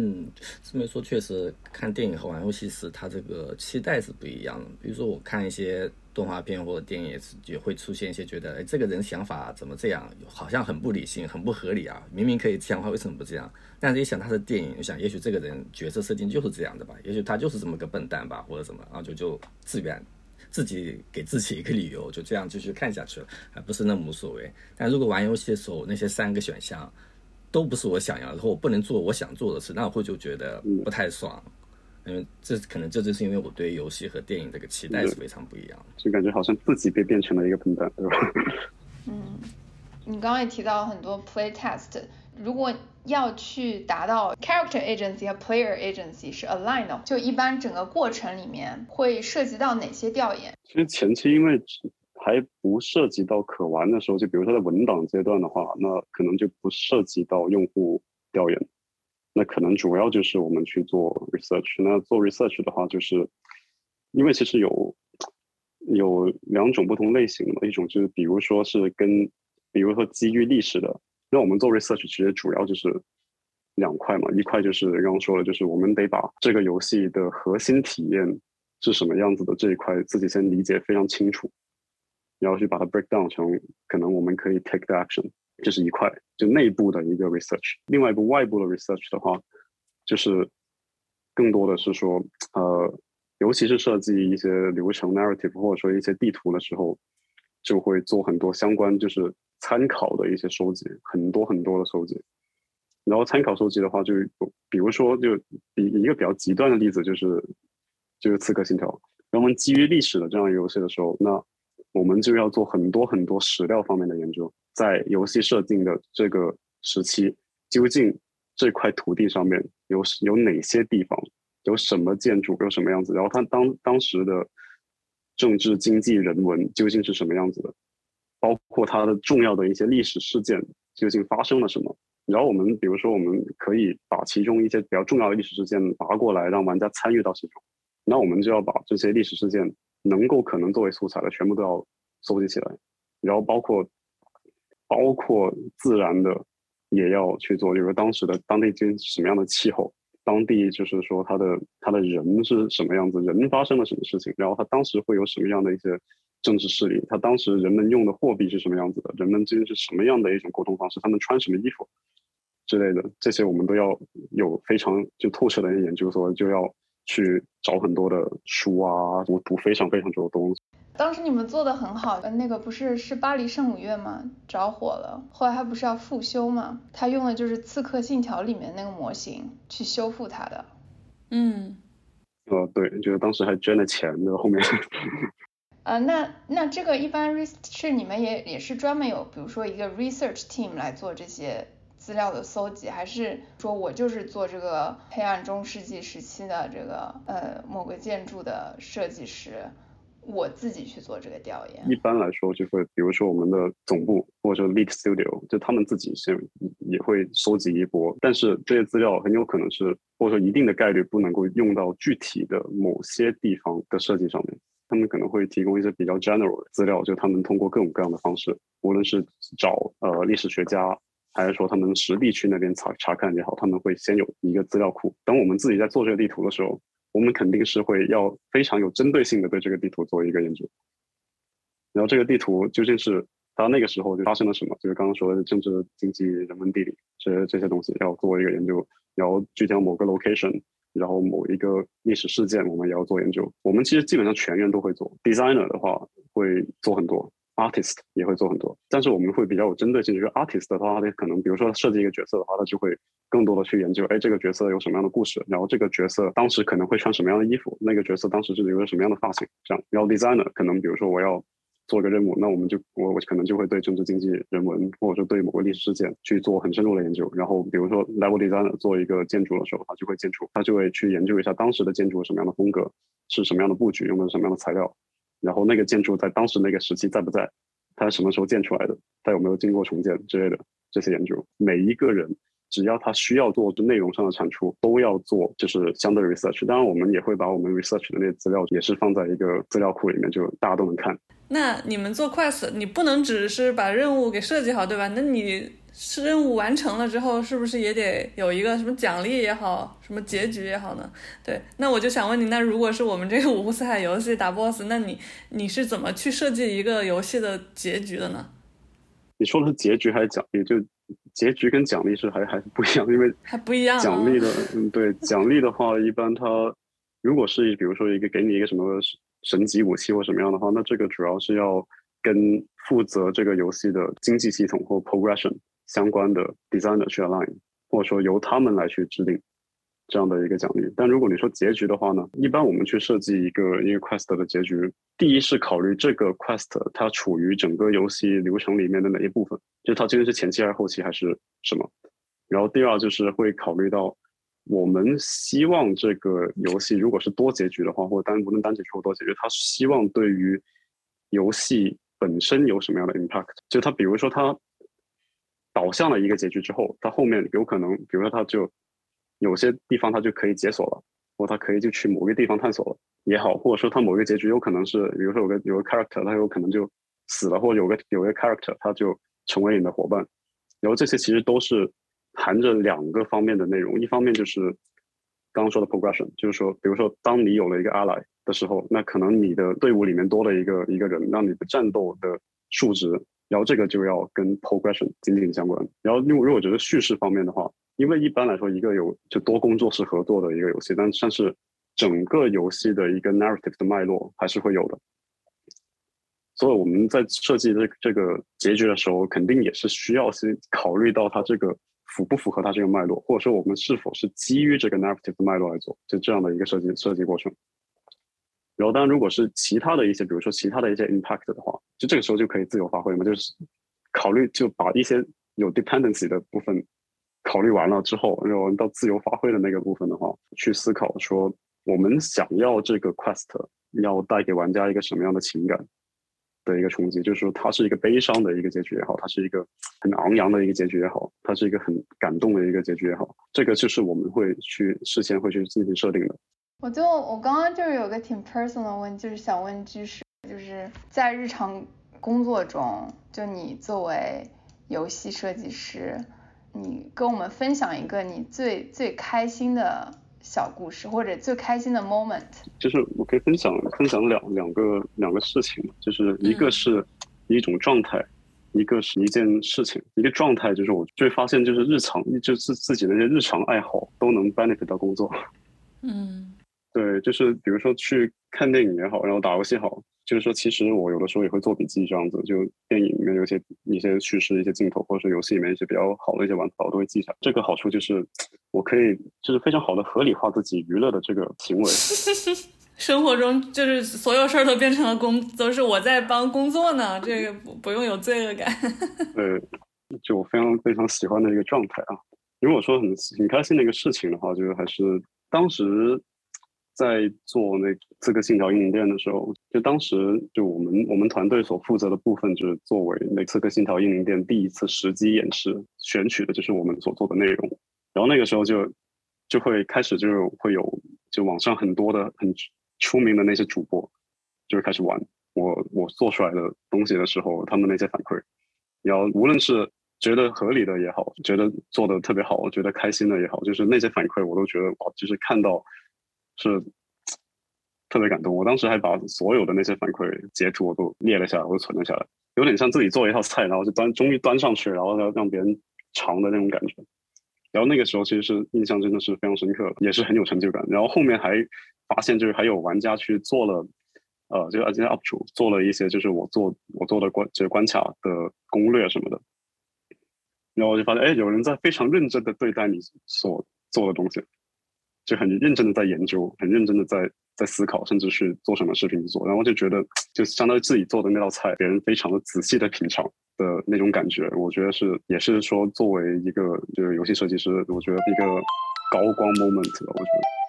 嗯，这么说确实，看电影和玩游戏时，它这个期待是不一样的。比如说，我看一些动画片或者电影，也是也会出现一些觉得，哎，这个人想法怎么这样，好像很不理性，很不合理啊！明明可以这样的话，为什么不这样？但是一想他是电影，我想也许这个人角色设定就是这样的吧，也许他就是这么个笨蛋吧，或者什么，然后就就自愿自己给自己一个理由，就这样继续看下去了，还不是那么无所谓。但如果玩游戏的时候，那些三个选项。都不是我想要，的，或我不能做我想做的事，那我会就觉得不太爽，因为这可能这就是因为我对游戏和电影这个期待是非常不一样的，就感觉好像自己被变成了一个笨蛋，对吧？嗯，你刚刚也提到很多 play test，如果要去达到 character agency 和 player agency 是 align 的，就一般整个过程里面会涉及到哪些调研？其实前期因为。还不涉及到可玩的时候，就比如说在文档阶段的话，那可能就不涉及到用户调研，那可能主要就是我们去做 research。那做 research 的话，就是因为其实有有两种不同类型的，一种就是比如说是跟，比如说基于历史的，那我们做 research 其实主要就是两块嘛，一块就是刚刚说的，就是我们得把这个游戏的核心体验是什么样子的这一块自己先理解非常清楚。然后去把它 break down 成可能我们可以 take the action，这是一块就内部的一个 research。另外一部外部的 research 的话，就是更多的是说，呃，尤其是设计一些流程 narrative 或者说一些地图的时候，就会做很多相关就是参考的一些收集，很多很多的收集。然后参考收集的话，就比如说就一一个比较极端的例子就是就是刺客信条。我们基于历史的这样一个游戏的时候，那我们就要做很多很多史料方面的研究，在游戏设定的这个时期，究竟这块土地上面有有哪些地方，有什么建筑，有什么样子，然后它当当时的政治、经济、人文究竟是什么样子的，包括它的重要的一些历史事件究竟发生了什么，然后我们比如说我们可以把其中一些比较重要的历史事件拿过来，让玩家参与到其中，那我们就要把这些历史事件。能够可能作为素材的，全部都要搜集起来，然后包括包括自然的也要去做，就是当时的当地经什么样的气候，当地就是说他的他的人是什么样子，人发生了什么事情，然后他当时会有什么样的一些政治势力，他当时人们用的货币是什么样子的，人们之间是什么样的一种沟通方式，他们穿什么衣服之类的，这些我们都要有非常就透彻的研究，所以就要。去找很多的书啊，我读非常非常多的东西。当时你们做的很好，那个不是是巴黎圣母院吗？着火了，后来他不是要复修吗？他用的就是《刺客信条》里面那个模型去修复它的。嗯，呃，对，就是当时还捐了钱的后面。啊，那那这个一般是你们也也是专门有，比如说一个 research team 来做这些。资料的搜集，还是说我就是做这个黑暗中世纪时期的这个呃某个建筑的设计师，我自己去做这个调研？一般来说，就会比如说我们的总部或者说 lead studio，就他们自己先也会搜集一波，但是这些资料很有可能是或者说一定的概率不能够用到具体的某些地方的设计上面。他们可能会提供一些比较 general 的资料，就他们通过各种各样的方式，无论是找呃历史学家，还是说他们实地去那边查查看也好，他们会先有一个资料库。等我们自己在做这个地图的时候，我们肯定是会要非常有针对性的对这个地图做一个研究。然后这个地图究竟是它那个时候就发生了什么？就是刚刚说的政治、经济、人文、地理这这些东西要做一个研究，然后聚焦某个 location。然后某一个历史事件，我们也要做研究。我们其实基本上全员都会做。Designer 的话会做很多，Artist 也会做很多。但是我们会比较有针对性，就是 Artist 的话，他可能比如说设计一个角色的话，他就会更多的去研究，哎，这个角色有什么样的故事，然后这个角色当时可能会穿什么样的衣服，那个角色当时是留着什么样的发型，这样。然后 Designer 可能比如说我要。做个任务，那我们就我我可能就会对政治经济人文，或者说对某个历史事件去做很深入的研究。然后比如说 level designer 做一个建筑的时候，他就会建筑，他就会去研究一下当时的建筑什么样的风格，是什么样的布局，用的是什么样的材料，然后那个建筑在当时那个时期在不在，它什么时候建出来的，它有没有经过重建之类的这些研究。每一个人只要他需要做内容上的产出，都要做就是相对 research。当然我们也会把我们 research 的那些资料也是放在一个资料库里面，就大家都能看。那你们做 quest，你不能只是把任务给设计好，对吧？那你是任务完成了之后，是不是也得有一个什么奖励也好，什么结局也好呢？对，那我就想问你，那如果是我们这个五湖四海游戏打 boss，那你你是怎么去设计一个游戏的结局的呢？你说的是结局还是奖励？就结局跟奖励是还还是不一样，因为还不一样。奖励的，嗯，对，奖励的话，一般它如果是比如说一个给你一个什么。神级武器或什么样的话，那这个主要是要跟负责这个游戏的经济系统或 progression 相关的 designer 去 align，或者说由他们来去制定这样的一个奖励。但如果你说结局的话呢，一般我们去设计一个一个 quest 的结局，第一是考虑这个 quest 它处于整个游戏流程里面的哪一部分，就它究竟是前期还是后期还是什么。然后第二就是会考虑到。我们希望这个游戏如果是多结局的话，或者单无论单结局或多结局，它希望对于游戏本身有什么样的 impact？就它比如说它导向了一个结局之后，它后面有可能，比如说它就有些地方它就可以解锁了，或它可以就去某个地方探索了也好，或者说它某个结局有可能是，比如说有个有个 character，它有可能就死了，或者有个有个 character，它就成为你的伙伴，然后这些其实都是。含着两个方面的内容，一方面就是刚刚说的 progression，就是说，比如说，当你有了一个 ally 的时候，那可能你的队伍里面多了一个一个人，让你的战斗的数值，然后这个就要跟 progression 紧紧相关。然后，如果如果觉得叙事方面的话，因为一般来说，一个有就多工作室合作的一个游戏，但但是整个游戏的一个 narrative 的脉络还是会有的。所以我们在设计这这个结局的时候，肯定也是需要先考虑到它这个。符不符合它这个脉络，或者说我们是否是基于这个 narrative 的脉络来做，就这样的一个设计设计过程。然后，当然，如果是其他的一些，比如说其他的一些 impact 的话，就这个时候就可以自由发挥嘛，就是考虑就把一些有 dependency 的部分考虑完了之后，然后到自由发挥的那个部分的话，去思考说我们想要这个 quest 要带给玩家一个什么样的情感。的一个冲击，就是说它是一个悲伤的一个结局也好，它是一个很昂扬的一个结局也好，它是一个很感动的一个结局也好，这个就是我们会去事先会去进行设定的。我就我刚刚就是有个挺 personal 的问，就是想问居士，就是在日常工作中，就你作为游戏设计师，你跟我们分享一个你最最开心的。小故事或者最开心的 moment，就是我可以分享分享两两个两个事情，就是一个是一种状态，一个是一件事情。一个状态就是我就会发现，就是日常就是自己的那些日常爱好都能 benefit 到工作。嗯，对，就是比如说去看电影也好，然后打游戏好。就是说，其实我有的时候也会做笔记，这样子，就电影里面有些一些叙事、一些镜头，或者是游戏里面一些比较好的一些玩法，我都会记下来。这个好处就是，我可以就是非常好的合理化自己娱乐的这个行为。生活中就是所有事儿都变成了工，都是我在帮工作呢，这个不不用有罪恶感。对，就我非常非常喜欢的一个状态啊。如果说很很开心的一个事情的话，就是还是当时。在做那《刺客信条：英灵殿》的时候，就当时就我们我们团队所负责的部分，就是作为那《刺客信条：英灵殿》第一次实机演示选取的，就是我们所做的内容。然后那个时候就就会开始就会有就网上很多的很出名的那些主播就会开始玩我我做出来的东西的时候，他们那些反馈，然后无论是觉得合理的也好，觉得做的特别好，我觉得开心的也好，就是那些反馈我都觉得哇，就是看到。是特别感动，我当时还把所有的那些反馈截图我都列了下来，我都存了下来，有点像自己做一套菜，然后就端终于端上去，然后要让别人尝的那种感觉。然后那个时候其实是印象真的是非常深刻，也是很有成就感。然后后面还发现就是还有玩家去做了，呃，就而且 UP 主做了一些就是我做我做的关这关卡的攻略什么的，然后我就发现哎，有人在非常认真的对待你所做的东西。就很认真的在研究，很认真的在在思考，甚至去做什么视频做，然后就觉得就相当于自己做的那道菜，别人非常的仔细的品尝的那种感觉，我觉得是也是说作为一个就是游戏设计师，我觉得一个高光 moment 吧，我觉得。